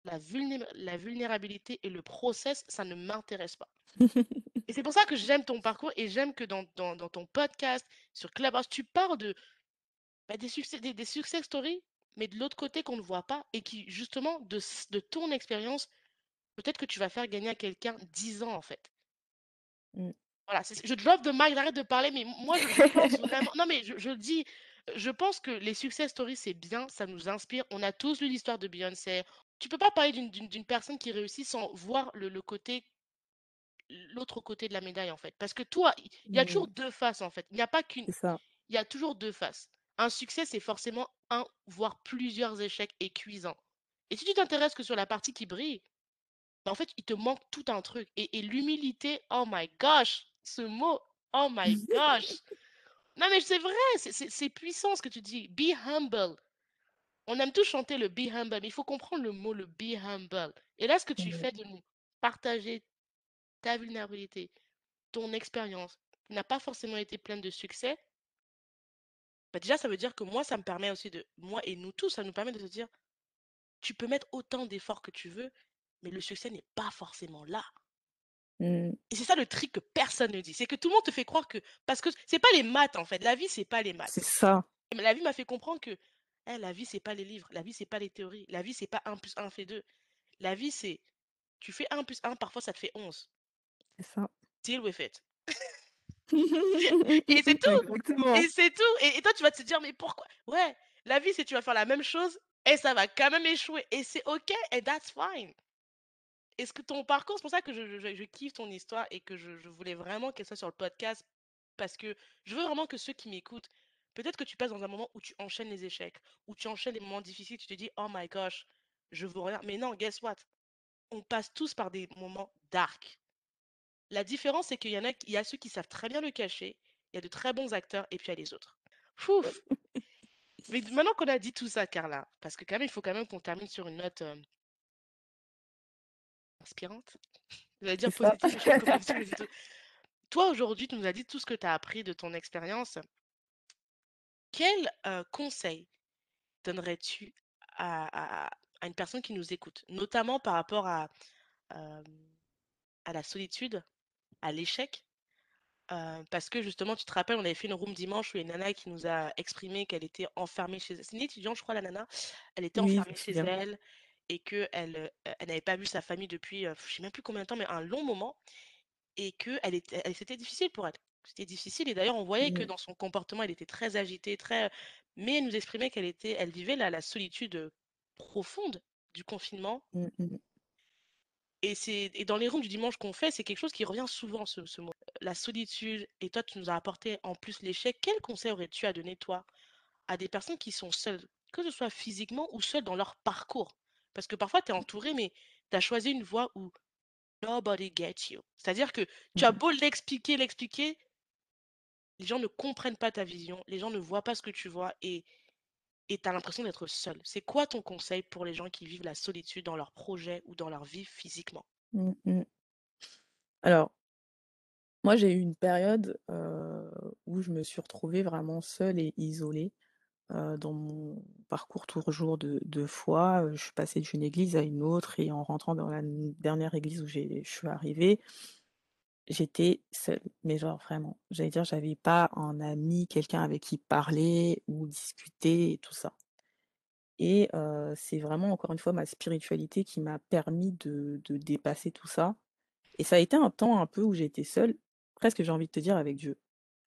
la, vulné- la vulnérabilité et le process, ça ne m'intéresse pas. [LAUGHS] Et c'est pour ça que j'aime ton parcours et j'aime que dans, dans, dans ton podcast, sur Clubhouse, tu parles de, bah, des, succès, des, des success stories, mais de l'autre côté qu'on ne voit pas et qui, justement, de, de ton expérience, peut-être que tu vas faire gagner à quelqu'un 10 ans, en fait. Mm. Voilà, je drop de mic, j'arrête de parler, mais moi, je, pense vraiment. Non, mais je, je le dis, je pense que les success stories, c'est bien, ça nous inspire. On a tous lu l'histoire de Beyoncé. Tu peux pas parler d'une personne qui réussit sans voir le, le côté, l'autre côté de la médaille, en fait. Parce que toi, il y a toujours Mm. deux faces, en fait. Il n'y a pas qu'une. Il y a toujours deux faces. Un succès, c'est forcément un, voire plusieurs échecs écuisants. Et si tu t'intéresses que sur la partie qui brille, en fait, il te manque tout un truc. Et, et l'humilité, oh my gosh, ce mot, oh my gosh. Non, mais c'est vrai, c'est puissant ce que tu dis. Be humble. On aime tous chanter le be humble, mais il faut comprendre le mot, le be humble. Et là, ce que tu Mm. fais de nous partager ta vulnérabilité, ton expérience, qui n'a pas forcément été pleine de succès, bah déjà, ça veut dire que moi, ça me permet aussi de, moi et nous tous, ça nous permet de se dire, tu peux mettre autant d'efforts que tu veux, mais le succès n'est pas forcément là. Mm. Et c'est ça le trick que personne ne dit. C'est que tout le monde te fait croire que. Parce que c'est pas les maths, en fait. La vie, c'est pas les maths. C'est ça. Mais la vie m'a fait comprendre que eh, la vie, c'est pas les livres. La vie, c'est pas les théories. La vie, c'est pas 1 plus 1 fait 2. La vie, c'est. Tu fais 1 plus 1, parfois ça te fait 11. C'est ça. Deal with it. [LAUGHS] Et c'est tout. Exactement. Et c'est tout. Et, et toi, tu vas te dire, mais pourquoi? Ouais, la vie, c'est tu vas faire la même chose et ça va quand même échouer. Et c'est OK, et that's fine. Est-ce que ton parcours, c'est pour ça que je, je- je kiffe ton histoire et que je, je voulais vraiment qu'elle soit sur le podcast parce que je veux vraiment que ceux qui m'écoutent, peut-être que tu passes dans un moment où tu enchaînes les échecs, où tu enchaînes les moments difficiles, tu te dis, oh my gosh, je veux rien. Mais non, guess what? On passe tous par des moments dark. La différence, c'est qu'il y en a, il y a ceux qui savent très bien le cacher, il y a de très bons acteurs et puis il y a les autres. Fouf! [LAUGHS] Mais maintenant qu'on a dit tout ça, Carla, parce que quand même, il faut quand même qu'on termine sur une note euh, inspirante. Je vais dire positive. [LAUGHS] Toi, aujourd'hui, tu nous as dit tout ce que tu as appris de ton expérience. Quel euh, conseil donnerais-tu à, à- à une personne qui nous écoute, notamment par rapport à, euh, à la solitude, à l'échec. euh, parce que justement, tu te rappelles, on avait fait une room dimanche où il y a une nana qui nous a exprimé qu'elle était enfermée chez elle. C'est une étudiante, je crois, la nana. Elle était Oui, enfermée chez elle et qu'elle elle, elle n'avait pas vu sa famille depuis, je sais même plus combien de temps, mais un long moment. Et que elle était, elle- c'était difficile pour elle. C'était difficile. Et d'ailleurs, on voyait que Mmh, dans son comportement, elle était très agitée, très... Mais elle nous exprimait qu'elle était, elle vivait la, la solitude profonde du confinement mmh, mmh, et c'est et dans les rooms du dimanche qu'on fait, c'est quelque chose qui revient souvent, ce, ce mot. La solitude, et toi, tu nous as apporté en plus l'échec. Quel conseil aurais-tu à donner, toi, à des personnes qui sont seules, que ce soit physiquement ou seules dans leur parcours? Parce que parfois, tu es entouré, mais tu as choisi une voie où nobody gets you. C'est-à-dire que tu as mmh. beau l'expliquer, l'expliquer, les gens ne comprennent pas ta vision, les gens ne voient pas ce que tu vois et tu as l'impression d'être seul. C'est quoi ton conseil pour les gens qui vivent la solitude dans leur projet ou dans leur vie physiquement? Mmh mh. Alors, moi, j'ai eu une période, où je me suis retrouvée vraiment seule et isolée, dans mon parcours toujours de de foi, je suis passée d'une église à une autre et en rentrant dans la dernière église où j'ai je suis arrivée, j'étais seule, mais genre vraiment. J'allais dire, j'avais pas un ami, quelqu'un avec qui parler ou discuter et tout ça et c'est vraiment encore une fois ma spiritualité qui m'a permis de de dépasser tout ça Et ça a été un temps un peu où j'étais seule, presque j'ai envie de te dire avec Dieu.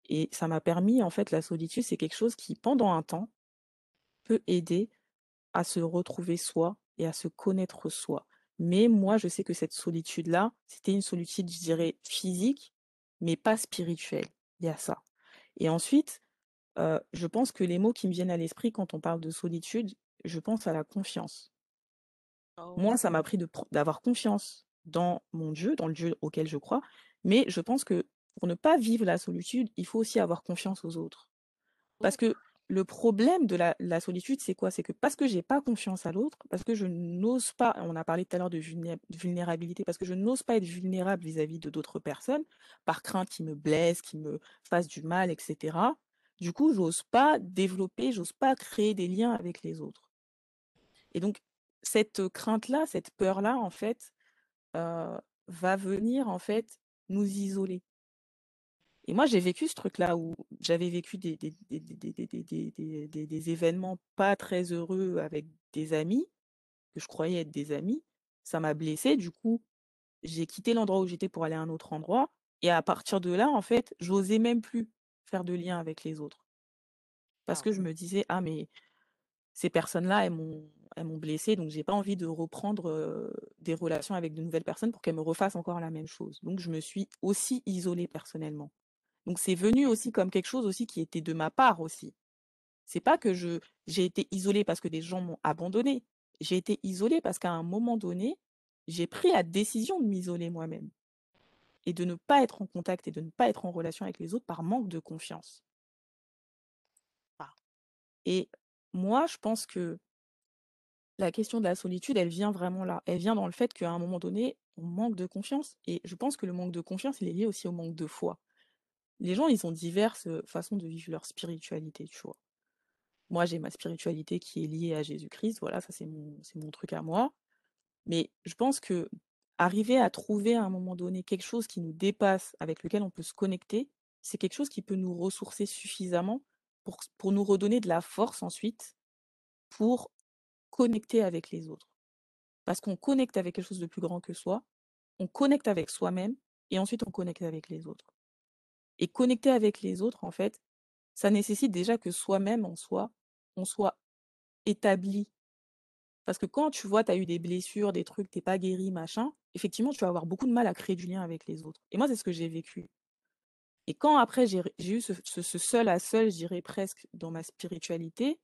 Et ça m'a permis en fait la solitude, c'est quelque chose qui pendant un temps peut aider à se retrouver soi et à se connaître soi. Mais moi, je sais que cette solitude-là, c'était une solitude, je dirais, physique, mais pas spirituelle. Il y a ça. Et ensuite, heu, je pense que les mots qui me viennent à l'esprit quand on parle de solitude, je pense à la confiance. Oh. Moi, ça m'a pris d'avoir confiance dans mon Dieu, dans le Dieu auquel je crois, mais je pense que pour ne pas vivre la solitude, il faut aussi avoir confiance aux autres. Parce que le problème de la la solitude, c'est quoi? C'est que parce que j'ai pas confiance à l'autre, parce que je n'ose pas on a parlé tout à l'heure de vulné vulnérabilité, parce que je n'ose pas être vulnérable vis-à-vis de d'autres personnes, par crainte qu'ils me blessent, qu'ils me fassent du mal et cetera. Du coup, j'ose pas développer, j'ose pas créer des liens avec les autres. Et donc cette, crainte-là, cette peur-là, en fait, heu, va venir, en fait, nous isoler. Et moi, j'ai vécu ce truc-là où j'avais vécu des, événements pas très heureux avec des amis, que je croyais être des amis. Ça m'a blessée. Du coup, j'ai quitté l'endroit où j'étais pour aller à un autre endroit. Et à partir de là, en fait, j'osais même plus faire de lien avec les autres. Parce que je me disais, ah, mais ces personnes-là, elles m'ont, elles m'ont blessée, donc j'ai pas envie de reprendre des relations avec de nouvelles personnes pour qu'elles me refassent encore la même chose. Donc je me suis aussi isolée personnellement. Donc c'est venu aussi comme quelque chose aussi qui était de ma part aussi. C'est pas que je j'ai été isolée parce que des gens m'ont abandonnée. J'ai été isolée parce qu'à un moment donné, j'ai pris la décision de m'isoler moi-même et de ne pas être en contact et de ne pas être en relation avec les autres par manque de confiance. Wow. Et moi, je pense que La question de la solitude, elle vient vraiment là. Elle vient dans le fait qu'à un moment donné, on manque de confiance et je pense que le manque de confiance, il est lié aussi au manque de foi. Les gens, ils ont diverses, façons de vivre leur spiritualité, tu vois? Moi, j'ai ma spiritualité qui est liée à Jésus-Christ, voilà, ça c'est mon truc à moi. Mais je pense que arriver à trouver à un moment donné quelque chose qui nous dépasse, avec lequel on peut se connecter, c'est quelque chose qui peut nous ressourcer suffisamment pour nous redonner de la force ensuite, pour connecter avec les autres. Parce qu'on connecte avec quelque chose de plus grand que soi, on connecte avec soi-même et ensuite on connecte avec les autres. Et connecter avec les autres, en fait, ça nécessite déjà que soi-même, en soi, on soit établi. Parce que quand tu vois, tu as eu des blessures, des trucs, t'es pas guéri, machin, effectivement, tu vas avoir beaucoup de mal à créer du lien avec les autres. Et moi, c'est ce que j'ai vécu. Et quand après j'ai eu ce seul à seul, je dirais presque, dans ma spiritualité,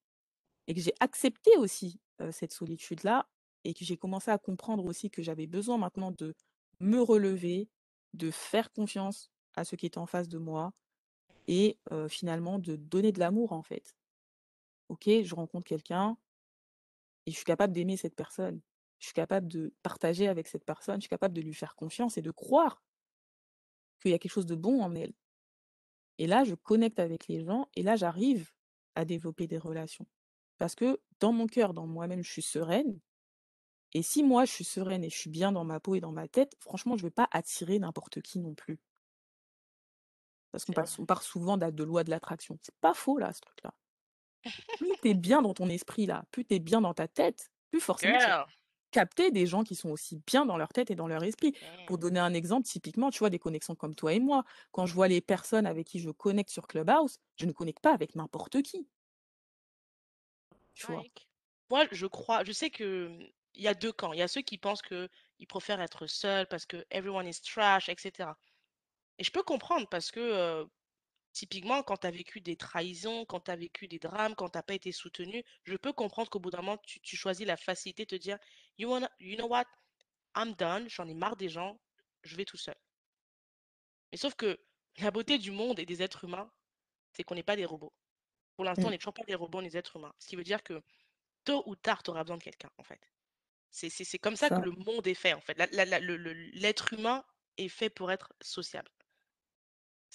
Et que j'ai accepté aussi, cette solitude-là et que j'ai commencé à comprendre aussi que j'avais besoin maintenant de me relever, de faire confiance à ceux qui étaient en face de moi et finalement de donner de l'amour, en fait. OK, je rencontre quelqu'un et je suis capable d'aimer cette personne. Je suis capable de partager avec cette personne, je suis capable de lui faire confiance et de croire qu'il y a quelque chose de bon en elle. Et là, je connecte avec les gens et là, j'arrive à développer des relations. Parce que dans mon cœur, dans moi-même, je suis sereine Et si moi je suis sereine et je suis bien dans ma peau et dans ma tête, franchement, je vais pas attirer n'importe qui non plus. Parce qu'on passe on parle souvent d'a de loi de l'attraction. C'est pas faux là, ce truc-là. Plus tu es [LAUGHS] bien dans ton esprit là, plus tu es bien dans ta tête, plus forcément tu vas Girl! capter des gens qui sont aussi bien dans leur tête et dans leur esprit. Pour Mmh. donner un exemple, typiquement, tu vois, des connexions comme toi et moi, quand je vois les personnes avec qui je connecte sur Clubhouse, je ne connecte pas avec n'importe qui, tu vois? Like. Moi, je crois je sais que, mmh, il y a 2 camps. Il y a ceux qui pensent qu'ils préfèrent être seuls parce que everyone is trash et cetera. Et je peux comprendre parce que, typiquement quand tu as vécu des trahisons, quand tu as vécu des drames, quand tu as pas été soutenu, je peux comprendre qu'au bout d'un moment tu tu choisis la facilité de te dire: «You wanna you know what? I'm done, j'en ai marre des gens, je vais tout seul». Mais sauf que [LAUGHS] la beauté du monde et des êtres humains, c'est qu'on n'est pas des robots. Pour l'instant, on Mmh. n'est toujours pas des robots, on est des êtres humains. Ce qui veut dire que tôt ou tard, tu auras besoin de quelqu'un, en fait. C'est comme ça que le monde est fait, en fait. L'être humain est fait pour être sociable.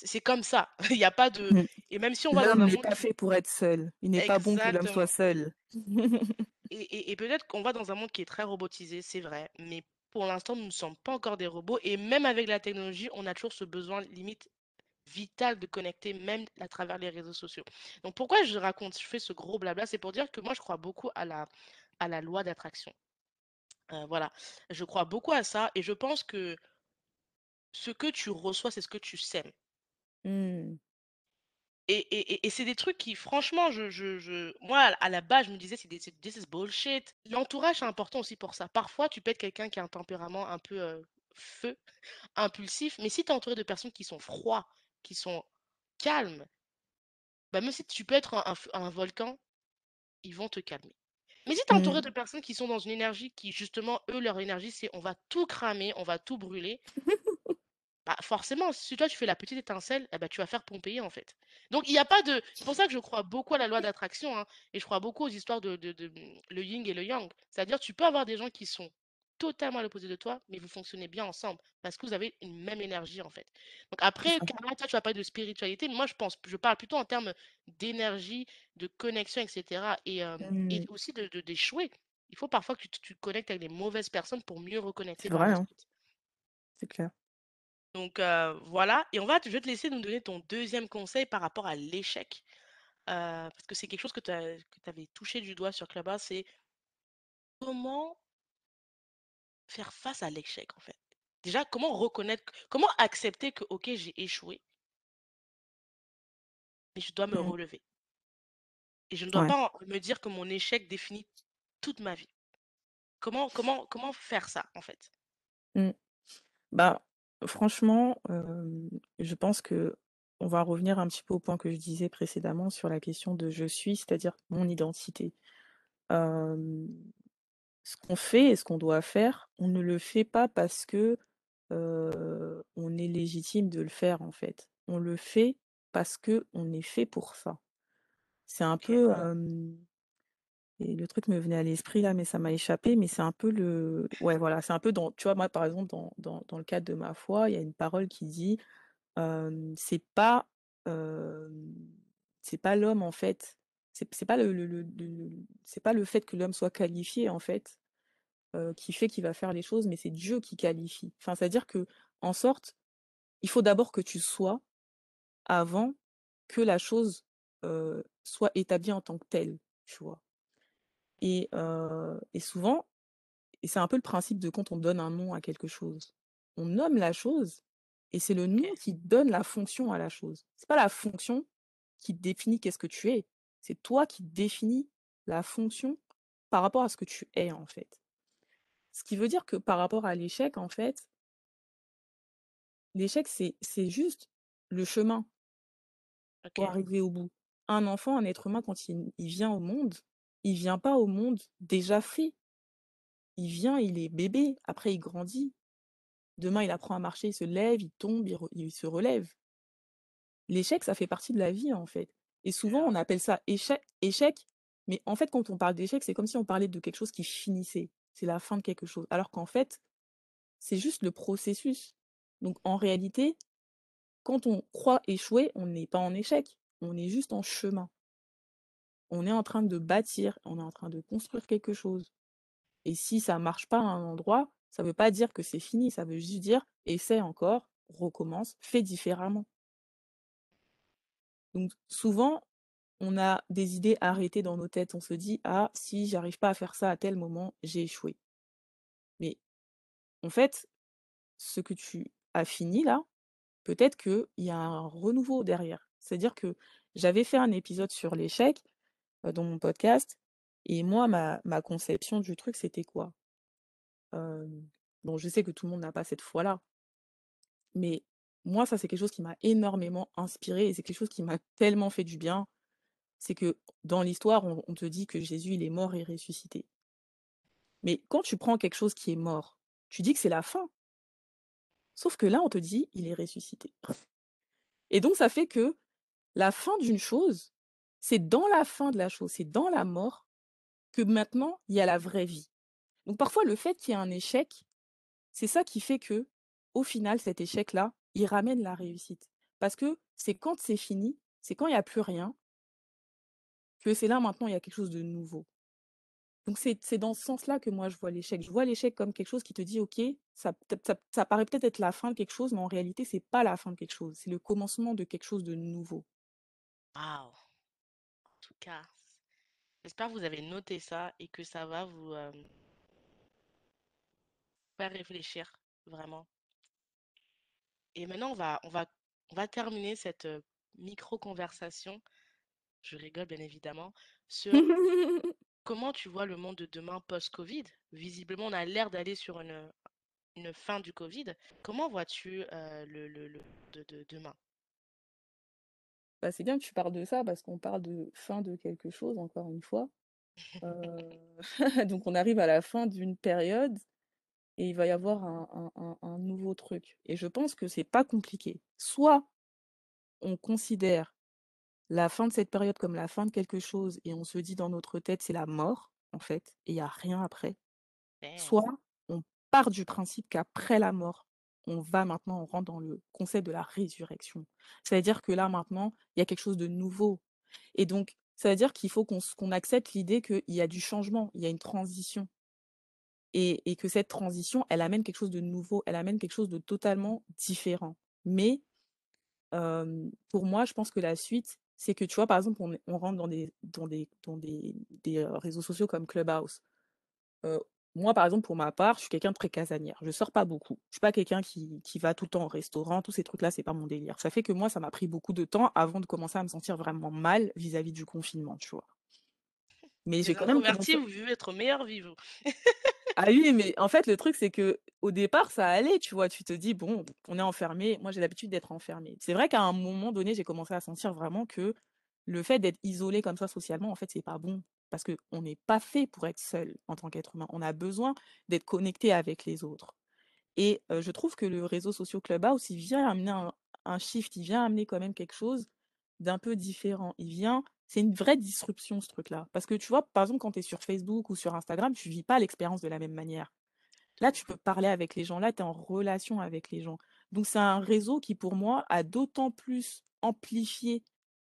C'est comme ça. [LAUGHS] Il y a pas de Mmh. et même si on va dans L'homme n'est monde pas fait pour être seul. Il n'est pas bon que l'homme soit seul. [LAUGHS] et et et peut-être qu'on va dans un monde qui est très robotisé, c'est vrai, mais pour l'instant, nous ne sommes pas encore des robots et même avec la technologie, on a toujours ce besoin limite vital de connecter même à travers les réseaux sociaux. Donc pourquoi je raconte je fais ce gros blabla? C'est pour dire que moi, je crois beaucoup à la à la loi d'attraction. Heu, voilà, je crois beaucoup à ça et je pense que ce que tu reçois, c'est ce que tu sèmes. Mmh. Et et et et c'est des trucs qui franchement, je je je moi, à à la base, je me disais: «C'est des c'est this is bullshit». L'entourage, c'est important aussi pour ça. Parfois, tu peux être quelqu'un qui a un tempérament un peu, feu, [LAUGHS] impulsif, mais si tu es entouré de personnes qui sont froids, qui sont calmes, bah, même si tu peux être un un volcan, ils vont te calmer. Mais si tu es entouré de Mmh. personnes qui sont dans une énergie qui justement, eux, leur énergie, c'est: «On va tout cramer, on va tout brûler», [LAUGHS] Bah, forcément, si toi tu fais la petite étincelle, eh bah, tu vas faire Pompéi en fait. Donc il y a pas de c'est pour ça que je crois beaucoup à la loi d'attraction, hein, et je crois beaucoup aux histoires de de de, le yin et le yang. C'est-à-dire tu peux avoir des gens qui sont totalement à l'opposé de toi, mais vous fonctionnez bien ensemble parce que vous avez une même énergie en fait. Donc après, carrément, toi tu vas parler de spiritualité, mais moi je pense je parle plutôt en termes d'énergie, de connexion et cetera et Mmh. aussi de d'échouer. Il faut parfois que tu te tu te connectes avec les mauvaises personnes pour mieux reconnecter C'est vrai, hein, c'est clair. Donc voilà et on va je vais te laisser nous donner ton deuxième conseil par rapport à l'échec, parce que c'est quelque chose que tu avais touché du doigt sur Clubhouse, c'est comment faire face à l'échec, en fait? Déjà, comment reconnaître comment accepter que OK, j'ai échoué, mais je dois me Mmh. relever et je ne dois Ouais. pas en me dire que mon échec définit toute ma vie. Comment comment comment faire ça, en fait? Mmh. Bah, franchement, hem, je pense que on va revenir un petit peu au point que je disais précédemment sur la question de «je suis», c'est-à-dire mon identité. Hem, ce qu'on fait et ce qu'on doit faire, on ne le fait pas parce que, heu, on est légitime de le faire, en fait. On le fait parce que on est fait pour ça. C'est un OK. peu, hem et le truc me venait à l'esprit là, mais ça m'a échappé, mais c'est un peu le ouais, voilà, c'est un peu dans tu vois, moi, par exemple, dans dans dans le cadre de ma foi, il y a une parole qui dit, c'est pas, c'est pas l'homme, en fait, c'est pas le le le c'est pas le fait que l'homme soit qualifié, en fait, qui fait qu'il va faire les choses, mais c'est Dieu qui qualifie. Enfin, c'est-à-dire que en sorte, il faut d'abord que tu sois avant que la chose, soit établie en tant que telle, tu vois? Et souvent et c'est un peu le principe de quand on donne un nom à quelque chose. On nomme la chose et c'est le nom qui donne la fonction à la chose. C'est pas la fonction qui définit qu'est-ce que tu es. C'est toi qui définis la fonction par rapport à ce que tu es, en fait. Ce qui veut dire que par rapport à l'échec, en fait, l'échec, c'est juste le chemin pour arriver au bout. Un enfant, un être humain, quand il il vient au monde, il vient pas au monde déjà fait. Il vient, il est bébé, après il grandit. Demain, il apprend à marcher, il se lève, il tombe, il re il se relève. L'échec, ça fait partie de la vie, en fait et souvent, on appelle ça échec échec, mais en fait, quand on parle d'échec, c'est comme si on parlait de quelque chose qui finissait. C'est la fin de quelque chose, alors qu'en fait, c'est juste le processus. Donc en réalité, quand on croit échouer, on n'est pas en échec, on est juste en chemin. On est en train de bâtir, on est en train de construire quelque chose. et si ça marche pas à un endroit, ça veut pas dire que c'est fini, ça veut juste dire: «Essaie encore, recommence, fais différemment». Donc souvent, on a des idées arrêtées dans nos têtes. On se dit: «Ah, si j'arrive pas à faire ça à tel moment, j'ai échoué». Mais en fait, ce que tu as fini là, peut-être qu'il y a un renouveau derrière. C'est-à-dire que j'avais fait un épisode sur l'échec, heu, dans mon podcast et moi ma ma conception du truc, c'était quoi? Hem, bon, je sais que tout le monde n'a pas cette foi-là, mais moi, ça, c'est quelque chose qui m'a énormément inspirée et c'est quelque chose qui m'a tellement fait du bien. C'est que dans l'histoire, on te dit que Jésus, il est mort et ressuscité. Mais quand tu prends quelque chose qui est mort, tu dis que c'est la fin. Sauf que là, on te dit: «Il est ressuscité» et donc ça fait que la fin d'une chose, c'est dans la fin de la chose, c'est dans la mort que maintenant il y a la vraie vie. Donc parfois le fait qu'il y ait un échec, c'est ça qui fait que, au final, cet échec-là, il ramène la réussite. Parce que c'est quand c'est fini, c'est quand il y a plus rien que c'est là maintenant il y a quelque chose de nouveau. Donc c'est dans ce sens-là que moi je vois l'échec. Je vois l'échec comme quelque chose qui te dit: «OK, ça ça ça paraît peut-être être la fin de quelque chose, mais en réalité c'est pas la fin de quelque chose, c'est le commencement de quelque chose de nouveau». Waouh! J'espère que vous avez noté ça et que ça va vous, hem faire réfléchir, vraiment. Et maintenant on va on va on va terminer cette, heu, micro conversation, je rigole bien évidemment, sur [LAUGHS] comment tu vois le monde de demain post-Covid? Visiblement, on a l'air d'aller sur une, une fin du Covid. Comment vois-tu, heu, le le le de de demain? Bah, c'est bien que tu parles de ça parce qu'on parle de fin de quelque chose encore une fois. [LAUGHS] [LAUGHS] Donc on arrive à la fin d'une période et il va y avoir un un un un nouveau truc et je pense que c'est pas compliqué. Soit on considère la fin de cette période comme la fin de quelque chose et on se dit dans notre tête: «C'est la mort», en fait et il y a rien après. Damn! Soit on part du principe qu'après la mort, on va maintenant on rentre dans le concept de la résurrection. C'est-à-dire que là maintenant, il y a quelque chose de nouveau et donc ça veut dire qu'il faut qu'on accepte l'idée qu'il y a du changement, il y a une transition et que cette transition, elle amène quelque chose de nouveau, elle amène quelque chose de totalement différent. Mais pour moi, je pense que la suite, c'est que, tu vois, par exemple, on rentre dans des dans des dans des des, réseaux sociaux comme Clubhouse. Moi, par exemple, pour ma part, je suis quelqu'un de très casanière. Je sors pas beaucoup. Je suis pas quelqu'un qui qui va tout le temps au restaurant, tous ces trucs-là, c'est pas mon délire. Ça fait que moi, ça m'a pris beaucoup de temps avant de commencer à me sentir vraiment mal vis-à-vis du confinement, tu vois? Mais j'ai quand même commencé vous vivez votre meilleure vie, vous. Ah oui, mais en fait, le truc, c'est que au départ, ça allait, tu vois? Tu te dis: «Bon, on est enfermé». Moi, j'ai l'habitude d'être enfermée. C'est vrai qu'à un moment donné, j'ai commencé à sentir vraiment que le fait d'être isolé comme ça socialement, en fait, c'est pas bon. Parce qu'on n'est pas fait pour être seul en tant qu'être humain. On a besoin d'être connecté avec les autres. Et je trouve que le réseau social Clubhouse, il vient amener un shift, il vient amener quand même quelque chose d'un peu différent. Il vient c'est une vraie disruption ce truc-là. Parce que tu vois, par exemple, quand tu es sur Facebook ou sur Instagram, tu vis pas l'expérience de la même manière. Là, tu peux parler avec les gens, là, tu es en relation avec les gens. Donc c'est un réseau qui, pour moi, a d'autant plus amplifié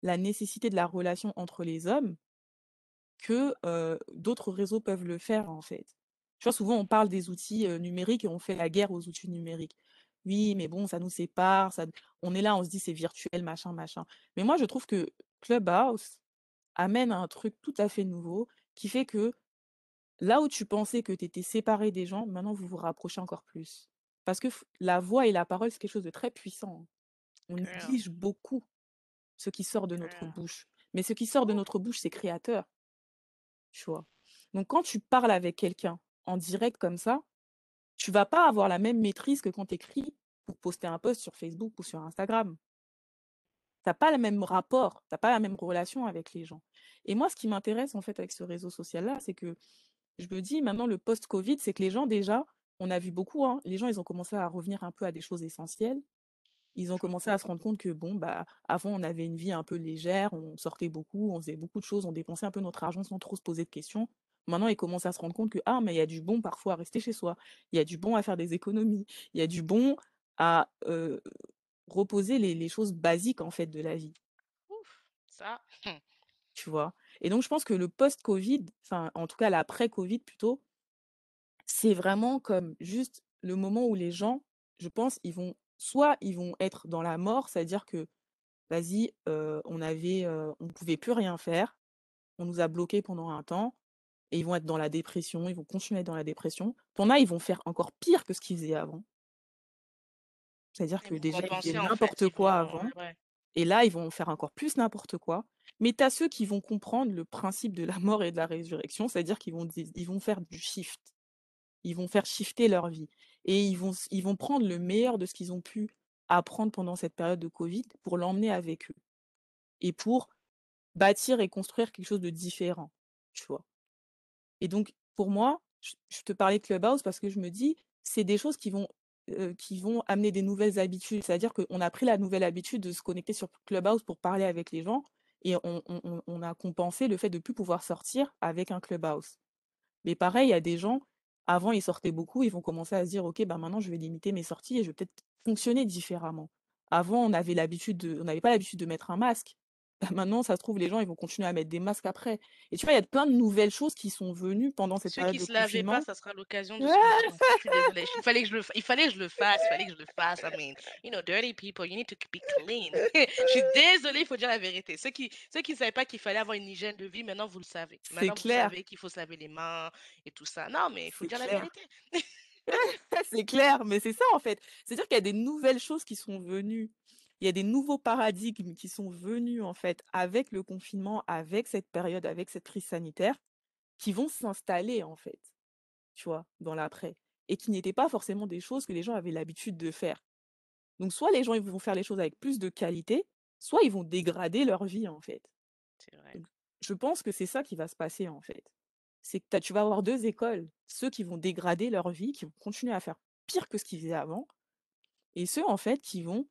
la nécessité de la relation entre les hommes que, d'autres réseaux peuvent le faire, en fait. Tu vois, souvent, on parle des outils, numériques et on fait la guerre aux outils numériques. Oui, mais bon, ça nous sépare, ça on est là, on se dit: «C'est virtuel, machin, machin». Mais moi, je trouve que Clubhouse amène un truc tout à fait nouveau qui fait que là où tu pensais que tu étais séparé des gens, maintenant vous vous rapprochez encore plus. Parce que la voix et la parole, c'est quelque chose de très puissant. On néglige beaucoup ce qui sort de notre bouche. Mais ce qui sort de notre bouche, c'est créateur. Donc quand tu parles avec quelqu'un en direct comme ça, tu vas pas avoir la même maîtrise que quand tu écris pour poster un post sur Facebook ou sur Instagram. Tu as pas le même rapport, tu as pas la même relation avec les gens. Et moi, ce qui m'intéresse en fait avec ce réseau social-là, c'est que je me dis maintenant le post-Covid, c'est que les gens déjà, on a vu beaucoup, hein, les gens ils ont commencé à revenir un peu à des choses essentielles. Ils ont commencé à se rendre compte que bon, bah, avant on avait une vie un peu légère, on sortait beaucoup, on faisait beaucoup de choses, on dépensait un peu notre argent sans trop se poser de questions. Maintenant, ils commencent à se rendre compte que, ah, mais il y a du bon parfois à rester chez soi. Il y a du bon à faire des économies. Il y a du bon à, reposer les les choses basiques, en fait, de la vie, Ouf! Ça, tu vois? Et donc je pense que le post-Covid, enfin, en tout cas l'après-Covid plutôt, C'est vraiment comme juste le moment où les gens, je pense, ils vont soit ils vont être dans la mort, c'est-à-dire que, vas-y, on avait, heu, on pouvait plus rien faire, on nous a bloqués pendant un temps et ils vont être dans la dépression, ils vont continuer à être dans la dépression. Tu en as, ils vont faire encore pire que ce qu'ils faisaient avant. C'est-à-dire que déjà, ils faisaient n'importe quoi vont avant ouais. et là, ils vont faire encore plus n'importe quoi. Mais tu as ceux qui vont comprendre le principe de la mort et de la résurrection, c'est-à-dire qu'ils vont ils vont faire du shift. Ils vont faire shifter leur vie et ils vont ils vont prendre le meilleur de ce qu'ils ont pu apprendre pendant cette période de covid pour l'emmener avec eux et pour bâtir et construire quelque chose de différent, tu vois? Et donc pour moi, je te parlais de Clubhouse parce que je me dis: «C'est des choses qui vont, qui vont amener des nouvelles habitudes». C'est-à-dire qu'on a pris la nouvelle habitude de se connecter sur Clubhouse pour parler avec les gens et on on a compensé le fait de plus pouvoir sortir avec un Clubhouse. Mais pareil, il y a des gens, avant ils sortaient beaucoup, ils vont commencer à se dire: «OK, bah, maintenant je vais limiter mes sorties et je vais peut-être fonctionner différemment». Avant, on on n'avait pas l'habitude de mettre un masque. Bah, maintenant, ça se trouve, les gens, ils vont continuer à mettre des masques après. Et tu vois, il y a plein de nouvelles choses qui sont venues pendant cette Ceux période qui de se lavaient pas, ça sera l'occasion de se laver il fallait que je le il fallait que je le fasse, il fallait que je le fasse. I mean, you know, dirty people, you need to be clean. [LAUGHS] [LAUGHS] Je suis désolée, il faut dire la vérité. Ceux qui ceux qui ne savaient pas qu'il fallait avoir une hygiène de vie, maintenant vous le savez. C'est Maintenant vous clair, savez qu'il faut se laver les mains et tout ça. Non, mais il faut dire la vérité. [LAUGHS] C'est clair, mais c'est ça en fait. C'est-à-dire qu'il y a des nouvelles choses qui sont venues. Il y a des nouveaux paradigmes qui sont venus en fait avec le confinement, avec cette période, avec cette crise sanitaire, qui vont s'installer en fait, tu vois, dans l'après et qui n'étaient pas forcément des choses que les gens avaient l'habitude de faire. Donc soit les gens ils vont faire les choses avec plus de qualité, soit ils vont dégrader leur vie en fait. C'est vrai. Donc je pense que c'est ça qui va se passer en fait. C'est que tu as tu vas avoir 2 écoles, ceux qui vont dégrader leur vie, qui vont continuer à faire pire que ce qu'ils faisaient avant et ceux en fait qui vont,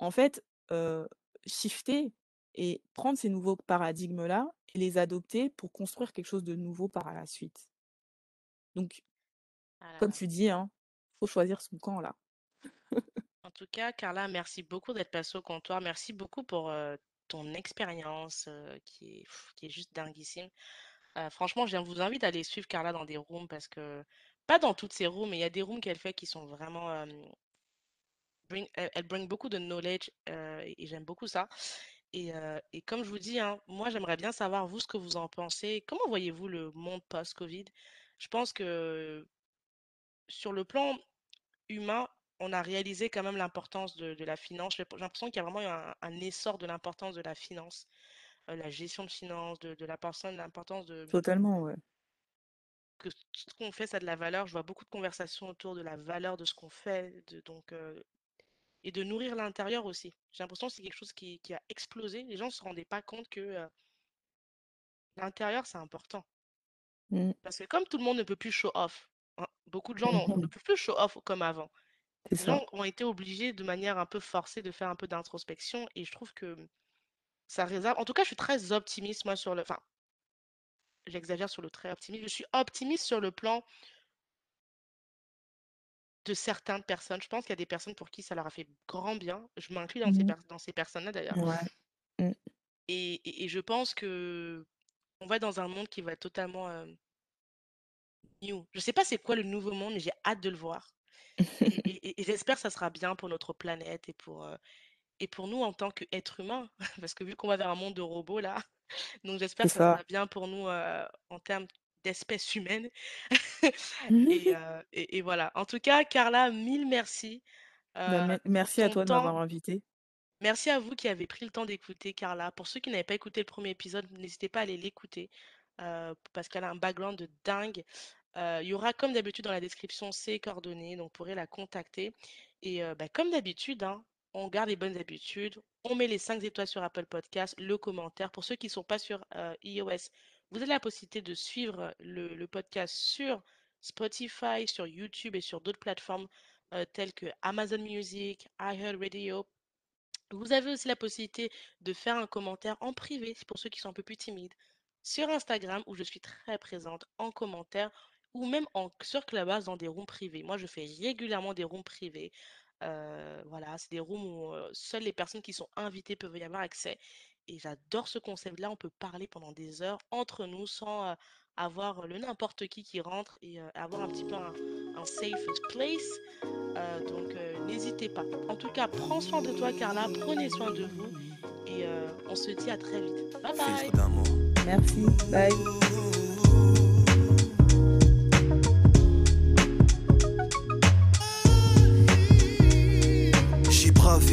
en fait, shifter et prendre ces nouveaux paradigmes-là et les adopter pour construire quelque chose de nouveau par la suite. Donc Ah comme tu dis, hein, faut choisir son camp là. [LAUGHS] En tout cas, Carla, merci beaucoup d'être passée au comptoir. Merci beaucoup pour, ton expérience, qui est pff, qui est juste dinguissime. Franchement, je vous invite à aller suivre Carla dans des rooms parce que pas dans toutes ses rooms, mais il y a des rooms qu'elle fait qui sont vraiment, bring elle bring beaucoup de knowledge, heu, et j'aime beaucoup ça et et comme je vous dis, hein, moi, j'aimerais bien savoir, vous, ce que vous en pensez. Comment voyez-vous le monde post-Covid? Je pense que sur le plan humain, on a réalisé quand même l'importance de de la finance. J'ai l'impression qu'il y a vraiment eu un un essor de l'importance de la finance, heu, la gestion de finances, de de la personne, l'importance de Totalement, ouais. que ce qu'on fait, ça a de la valeur. Je vois beaucoup de conversations autour de la valeur de ce qu'on fait, de, donc, euh, et de nourrir l'intérieur aussi. J'ai l'impression que c'est quelque chose qui, qui a explosé. Les gens ne se rendaient pas compte que euh, l'intérieur, c'est important. Mmh. Parce que comme tout le monde ne peut plus show off, hein, beaucoup de gens ne [LAUGHS] peuvent plus show off comme avant. Les ça. gens ont été obligés de manière un peu forcée de faire un peu d'introspection et je trouve que ça réserve. En tout cas, je suis très optimiste, moi, sur le. Enfin, j'exagère sur le très optimiste. Je suis optimiste sur le plan de certaines personnes. Je pense qu'il y a des personnes pour qui ça leur a fait grand bien. Je m'inclus dans ces, Mmh dans ces personnes-là d'ailleurs. Ouais. Mmh. Et, et- et je pense que on va dans un monde qui va être totalement euh, new. Je sais pas c'est quoi le nouveau monde, mais j'ai hâte de le voir. Et, [LAUGHS] j'espère que ça sera bien pour notre planète et pour, euh, et pour nous en tant qu'êtres humains. [LAUGHS] Parce que vu qu'on va vers un monde de robots là, [LAUGHS] donc j'espère que ça ça. sera bien pour nous euh, en termes d'espèce humaine. [LAUGHS] Et, euh, et- et voilà. En tout cas, Carla, mille merci. Bah, Euh, me merci à toi de m'avoir temps invitée. Merci à vous qui avez pris le temps d'écouter Carla. Pour ceux qui n'avaient pas écouté le premier épisode, n'hésitez pas à aller l'écouter euh, parce qu'elle a un background de dingue. Il y aura comme d'habitude dans la description ses coordonnées, donc vous pourrez la contacter. Et bah, comme d'habitude, hein, on garde les bonnes habitudes. On met les 5 étoiles sur Apple Podcast, le commentaire. Pour ceux qui ne sont pas sur euh, iOS, vous avez la possibilité de suivre le, podcast sur Spotify, sur YouTube et sur d'autres plateformes telles que Amazon Music, iHeartRadio. Vous avez aussi la possibilité de faire un commentaire en privé pour ceux qui sont un peu plus timides sur Instagram où je suis très présente en commentaire ou même sur Clubhouse dans des rooms privés. Moi, je fais régulièrement des rooms privés. Voilà, c'est des rooms où seules les personnes qui sont invitées peuvent y avoir accès. Et j'adore ce concept-là. On peut parler pendant des heures entre nous sans euh, avoir le n'importe qui qui rentre et avoir un petit peu un, safe place. donc n'hésitez pas. En tout cas, prends soin de toi Carla, prenez soin de vous et on se dit à très vite. Bye bye. Merci. Bye.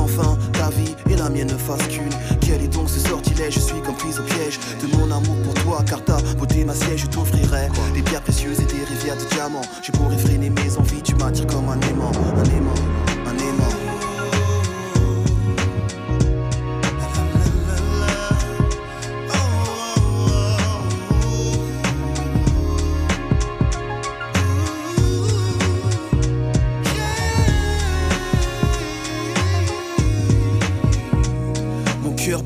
qu'enfin ta vie et la mienne ne fassent qu'une. Quel est donc ce sortilège? Je suis comme prise au piège de mon amour pour toi, car ta beauté ma siège, je t'offrirai des pierres précieuses et des rivières de diamants. Je pourrais freiner mes envies, tu m'attires comme un aimant.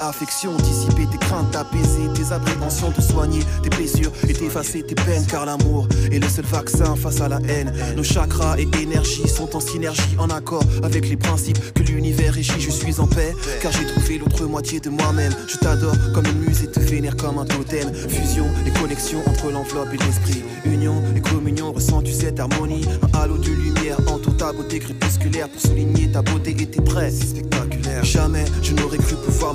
affection, dissiper tes craintes, apaiser tes appréhensions, te soigner tes blessures et t'effacer tes peines, car l'amour est le seul vaccin face à la haine. Nos chakras et énergies sont en synergie, en accord avec les principes que l'univers régit. Je suis en paix, car j'ai trouvé l'autre moitié de moi-même. Je t'adore comme une muse et te vénère comme un totem. Fusion et connexion entre l'enveloppe et l'esprit. Union et communion, ressens-tu cette harmonie? Un halo de lumière entoure ta beauté crépusculaire pour souligner ta beauté et tes traits. Spectaculaire. Jamais je n'aurais cru pouvoir